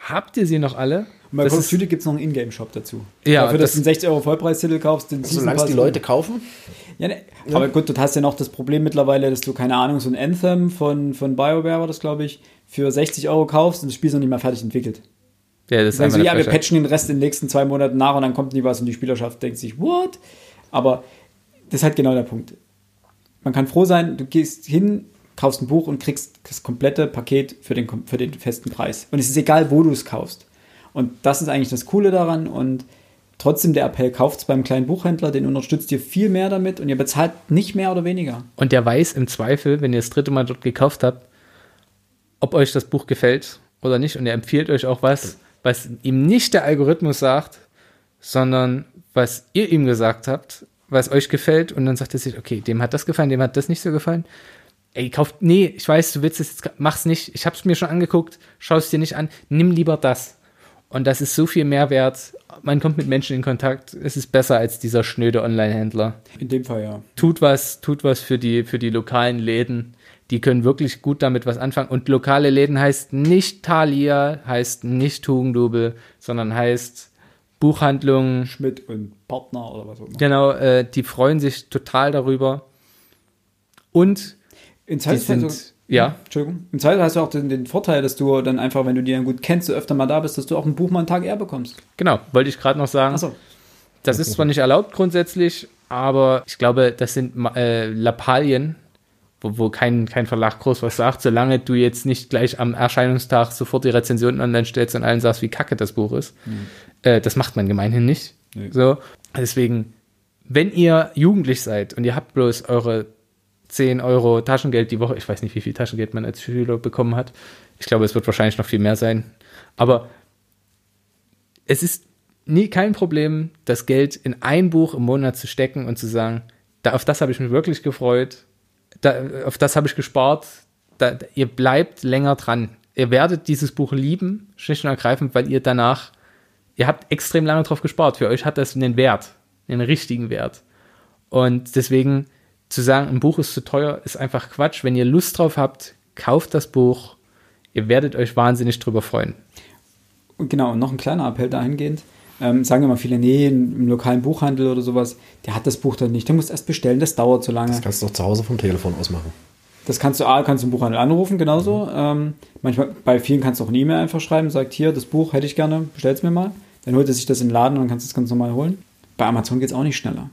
habt ihr sie noch alle? Und bei Das Call of Duty gibt es noch einen Ingame-Shop dazu. Ja, Dafür, dass das- du einen 60 Euro Vollpreistitel kaufst, den Season Solange es die Leute kaufen, Ja, ne, aber gut, du hast ja noch das Problem mittlerweile, dass du, keine Ahnung, so ein Anthem von, von BioWare war das, glaube ich, für 60 Euro kaufst und das Spiel ist noch nicht mal fertig entwickelt. Ja, das ist eine ja, wir patchen den Rest in den nächsten zwei Monaten nach und dann kommt nie was und die Spielerschaft denkt sich, what? Aber das ist halt genau der Punkt. Man kann froh sein, du gehst hin, kaufst ein Buch und kriegst das komplette Paket für den, für den festen Preis. Und es ist egal, wo du es kaufst. Und das ist eigentlich das Coole daran und trotzdem der Appell, kauft es beim kleinen Buchhändler, den unterstützt ihr viel mehr damit und ihr bezahlt nicht mehr oder weniger. Und der weiß im Zweifel, wenn ihr das dritte Mal dort gekauft habt, ob euch das Buch gefällt oder nicht. Und er empfiehlt euch auch was, was ihm nicht der Algorithmus sagt, sondern was ihr ihm gesagt habt, was euch gefällt. Und dann sagt er sich, okay, dem hat das gefallen, dem hat das nicht so gefallen. Ey, kauft, nee, ich weiß, du willst es jetzt, mach's nicht. Ich hab's mir schon angeguckt, schau es dir nicht an. Nimm lieber das. Und das ist so viel Mehrwert. Man kommt mit Menschen in Kontakt. Es ist besser als dieser schnöde Online-Händler In dem Fall ja. tut was, tut was für die, für die lokalen Läden, die können wirklich gut damit was anfangen. Und lokale Läden heißt nicht Thalia, heißt nicht Hugendubel, sondern heißt Buchhandlung. Schmidt und Partner oder was auch immer. Genau, äh, die freuen sich total darüber. Und In die Zeit sind, ja, Entschuldigung. Im Zweifel hast du auch den, den Vorteil, dass du dann einfach, wenn du die dann gut kennst, so öfter mal da bist, dass du auch ein Buch mal einen Tag eher bekommst. genau, wollte ich gerade noch sagen. Achso. Das ist zwar nicht erlaubt grundsätzlich, aber ich glaube, das sind äh, Lappalien, wo, wo kein, kein Verlag groß was sagt, solange du jetzt nicht gleich am Erscheinungstag sofort die Rezensionen online stellst und allen sagst, wie kacke das Buch ist. Äh, das macht man gemeinhin nicht. Nee. So. Deswegen, wenn ihr jugendlich seid und ihr habt bloß eure 10 Euro Taschengeld die Woche, ich weiß nicht, wie viel Taschengeld man als Schüler bekommen hat. Ich glaube, es wird wahrscheinlich noch viel mehr sein. Aber es ist nie kein Problem, das Geld in ein Buch im Monat zu stecken und zu sagen, da, auf das habe ich mich wirklich gefreut, da, auf das habe ich gespart. Da, ihr bleibt länger dran. Ihr werdet dieses Buch lieben, schlicht und ergreifend, weil ihr danach, ihr habt extrem lange drauf gespart. Für euch hat das einen Wert, einen richtigen Wert. Und deswegen zu sagen, ein Buch ist zu teuer, ist einfach Quatsch. Wenn ihr Lust drauf habt, kauft das Buch. Ihr werdet euch wahnsinnig drüber freuen. Und genau, und noch ein kleiner Appell dahingehend. Ähm, sagen immer viele, nee, im lokalen Buchhandel oder sowas, der hat das Buch dann nicht. Der muss erst bestellen, das dauert so lange. Das kannst du doch zu Hause vom Telefon aus machen. Das kannst du, A, kannst du im Buchhandel anrufen, genauso. Ähm, manchmal, bei vielen kannst du auch eine E-Mail einfach schreiben, sagt, hier, das Buch hätte ich gerne, bestell's mir mal. Dann holt er sich das in den Laden und dann kannst du es ganz normal holen. Bei Amazon geht es auch nicht schneller.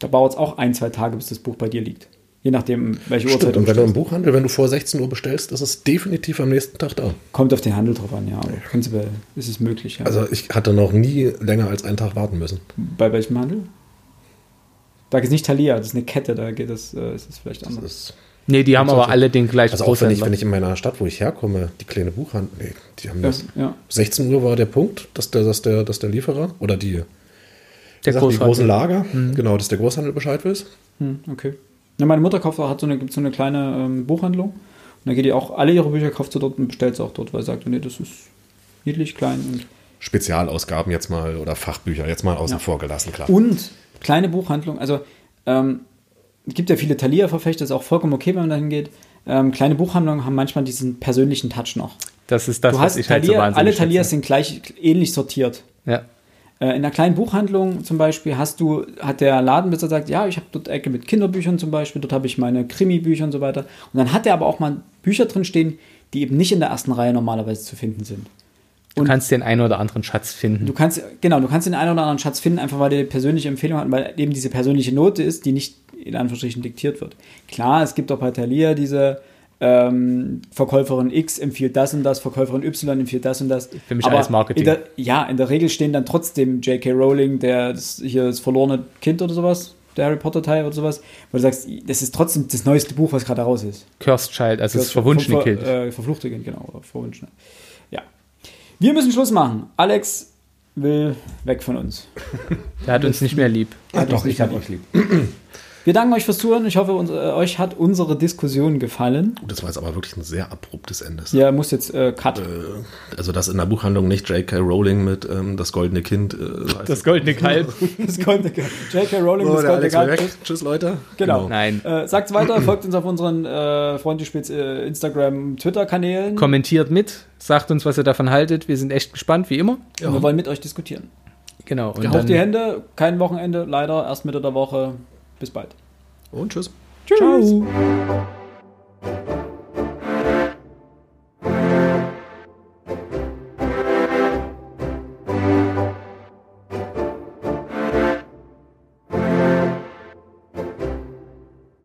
Da dauert es auch ein, zwei Tage, bis das Buch bei dir liegt. Je nachdem, welche Uhrzeit Stimmt, du und wenn du im. Buchhandel, wenn du vor 16 Uhr bestellst, ist es definitiv am nächsten Tag da. Kommt auf den Handel drauf an, ja. Aber prinzipiell ist es möglich, ja. Also ich hatte noch nie länger als einen Tag warten müssen. bei welchem Handel? Da ist nicht Thalia, das ist eine Kette, da geht das, äh, ist es vielleicht Das anders. ist, Nee, die haben aber alle den gleichen also auch wenn ich, wenn ich in meiner Stadt, wo ich herkomme, die kleine Buchhandel, nee, die haben Ja, das. ja. 16 Uhr war der Punkt, dass der, dass der, dass der Lieferer oder die, der gesagt, die Großhandel. großen Lager, genau, dass der Großhandel Bescheid weiß. Hm, okay. Ja, meine Mutter kauft auch, hat so eine, gibt so eine kleine ähm, Buchhandlung. Und da geht die auch, alle ihre Bücher kauft sie dort und bestellt sie auch dort, weil sie sagt, nee, das ist niedlich, klein und Spezialausgaben jetzt mal oder Fachbücher jetzt mal außen Ja. vor gelassen, klar. Und kleine Buchhandlung, also ähm, gibt ja viele Thalia-Verfechter, ist auch vollkommen okay, wenn man dahin geht. Ähm, kleine Buchhandlungen haben manchmal diesen persönlichen Touch noch. Das ist das, du was hast ich halt so Thalia, wahnsinnig alle Thalias sind gleich ähnlich sortiert. Ja. Äh, in einer kleinen Buchhandlung zum Beispiel hast du, hat der Ladenbesitzer gesagt, ja, ich habe dort Ecke mit Kinderbüchern zum Beispiel, dort habe ich meine Krimi-Bücher und so weiter. Und dann hat er aber auch mal Bücher drin stehen, die eben nicht in der ersten Reihe normalerweise zu finden sind. Du Und- kannst den einen oder anderen Schatz finden. Du kannst, genau, du kannst den einen oder anderen Schatz finden, einfach weil der persönliche Empfehlung hat, weil eben diese persönliche Note ist, die nicht in Anführungsstrichen diktiert wird. Klar, es gibt auch bei Thalia diese ähm, Verkäuferin X empfiehlt das und das, Verkäuferin Y empfiehlt das und das. Für mich alles Marketing. In der, ja, in der Regel stehen dann trotzdem J.K. Rowling, der das, hier das verlorene Kind oder sowas, der Harry Potter Teil oder sowas, wo du sagst, das ist trotzdem das neueste Buch, was gerade raus ist. Cursed Child, also das Ver- verwunschene ver- Kind. Äh, verfluchte Kind, genau. Oder verwunschene. Ja. Wir müssen Schluss machen. Alex will weg von uns. (laughs) Der hat uns nicht mehr lieb. Ja, doch, nicht ich habe lieb. euch lieb. (clears throat) Wir danken euch fürs Zuhören. Ich hoffe, uns, äh, euch hat unsere Diskussion gefallen. Das war jetzt aber wirklich ein sehr abruptes Ende. Ja, muss jetzt äh, Cut. Also, dass in der Buchhandlung nicht J.K. Rowling mit ähm, Das Goldene Kind. Äh. (laughs) Das goldene Kalb. (laughs) Das Goldene Kalb. J.K. Rowling, So, das Goldene Kalb. weg. Tschüss, Leute. Genau. Nein. Äh, sagt's weiter, folgt uns auf unseren äh, Freundespitz äh, Instagram, Twitter-Kanälen. Kommentiert mit, sagt uns, was ihr davon haltet. Wir sind echt gespannt, wie immer. Und wir wollen mit euch diskutieren. Genau. Und Hoch dann, die Hände, kein Wochenende, leider, erst Mitte der Woche. Bis bald. Und tschüss. Tschüss. Ciao.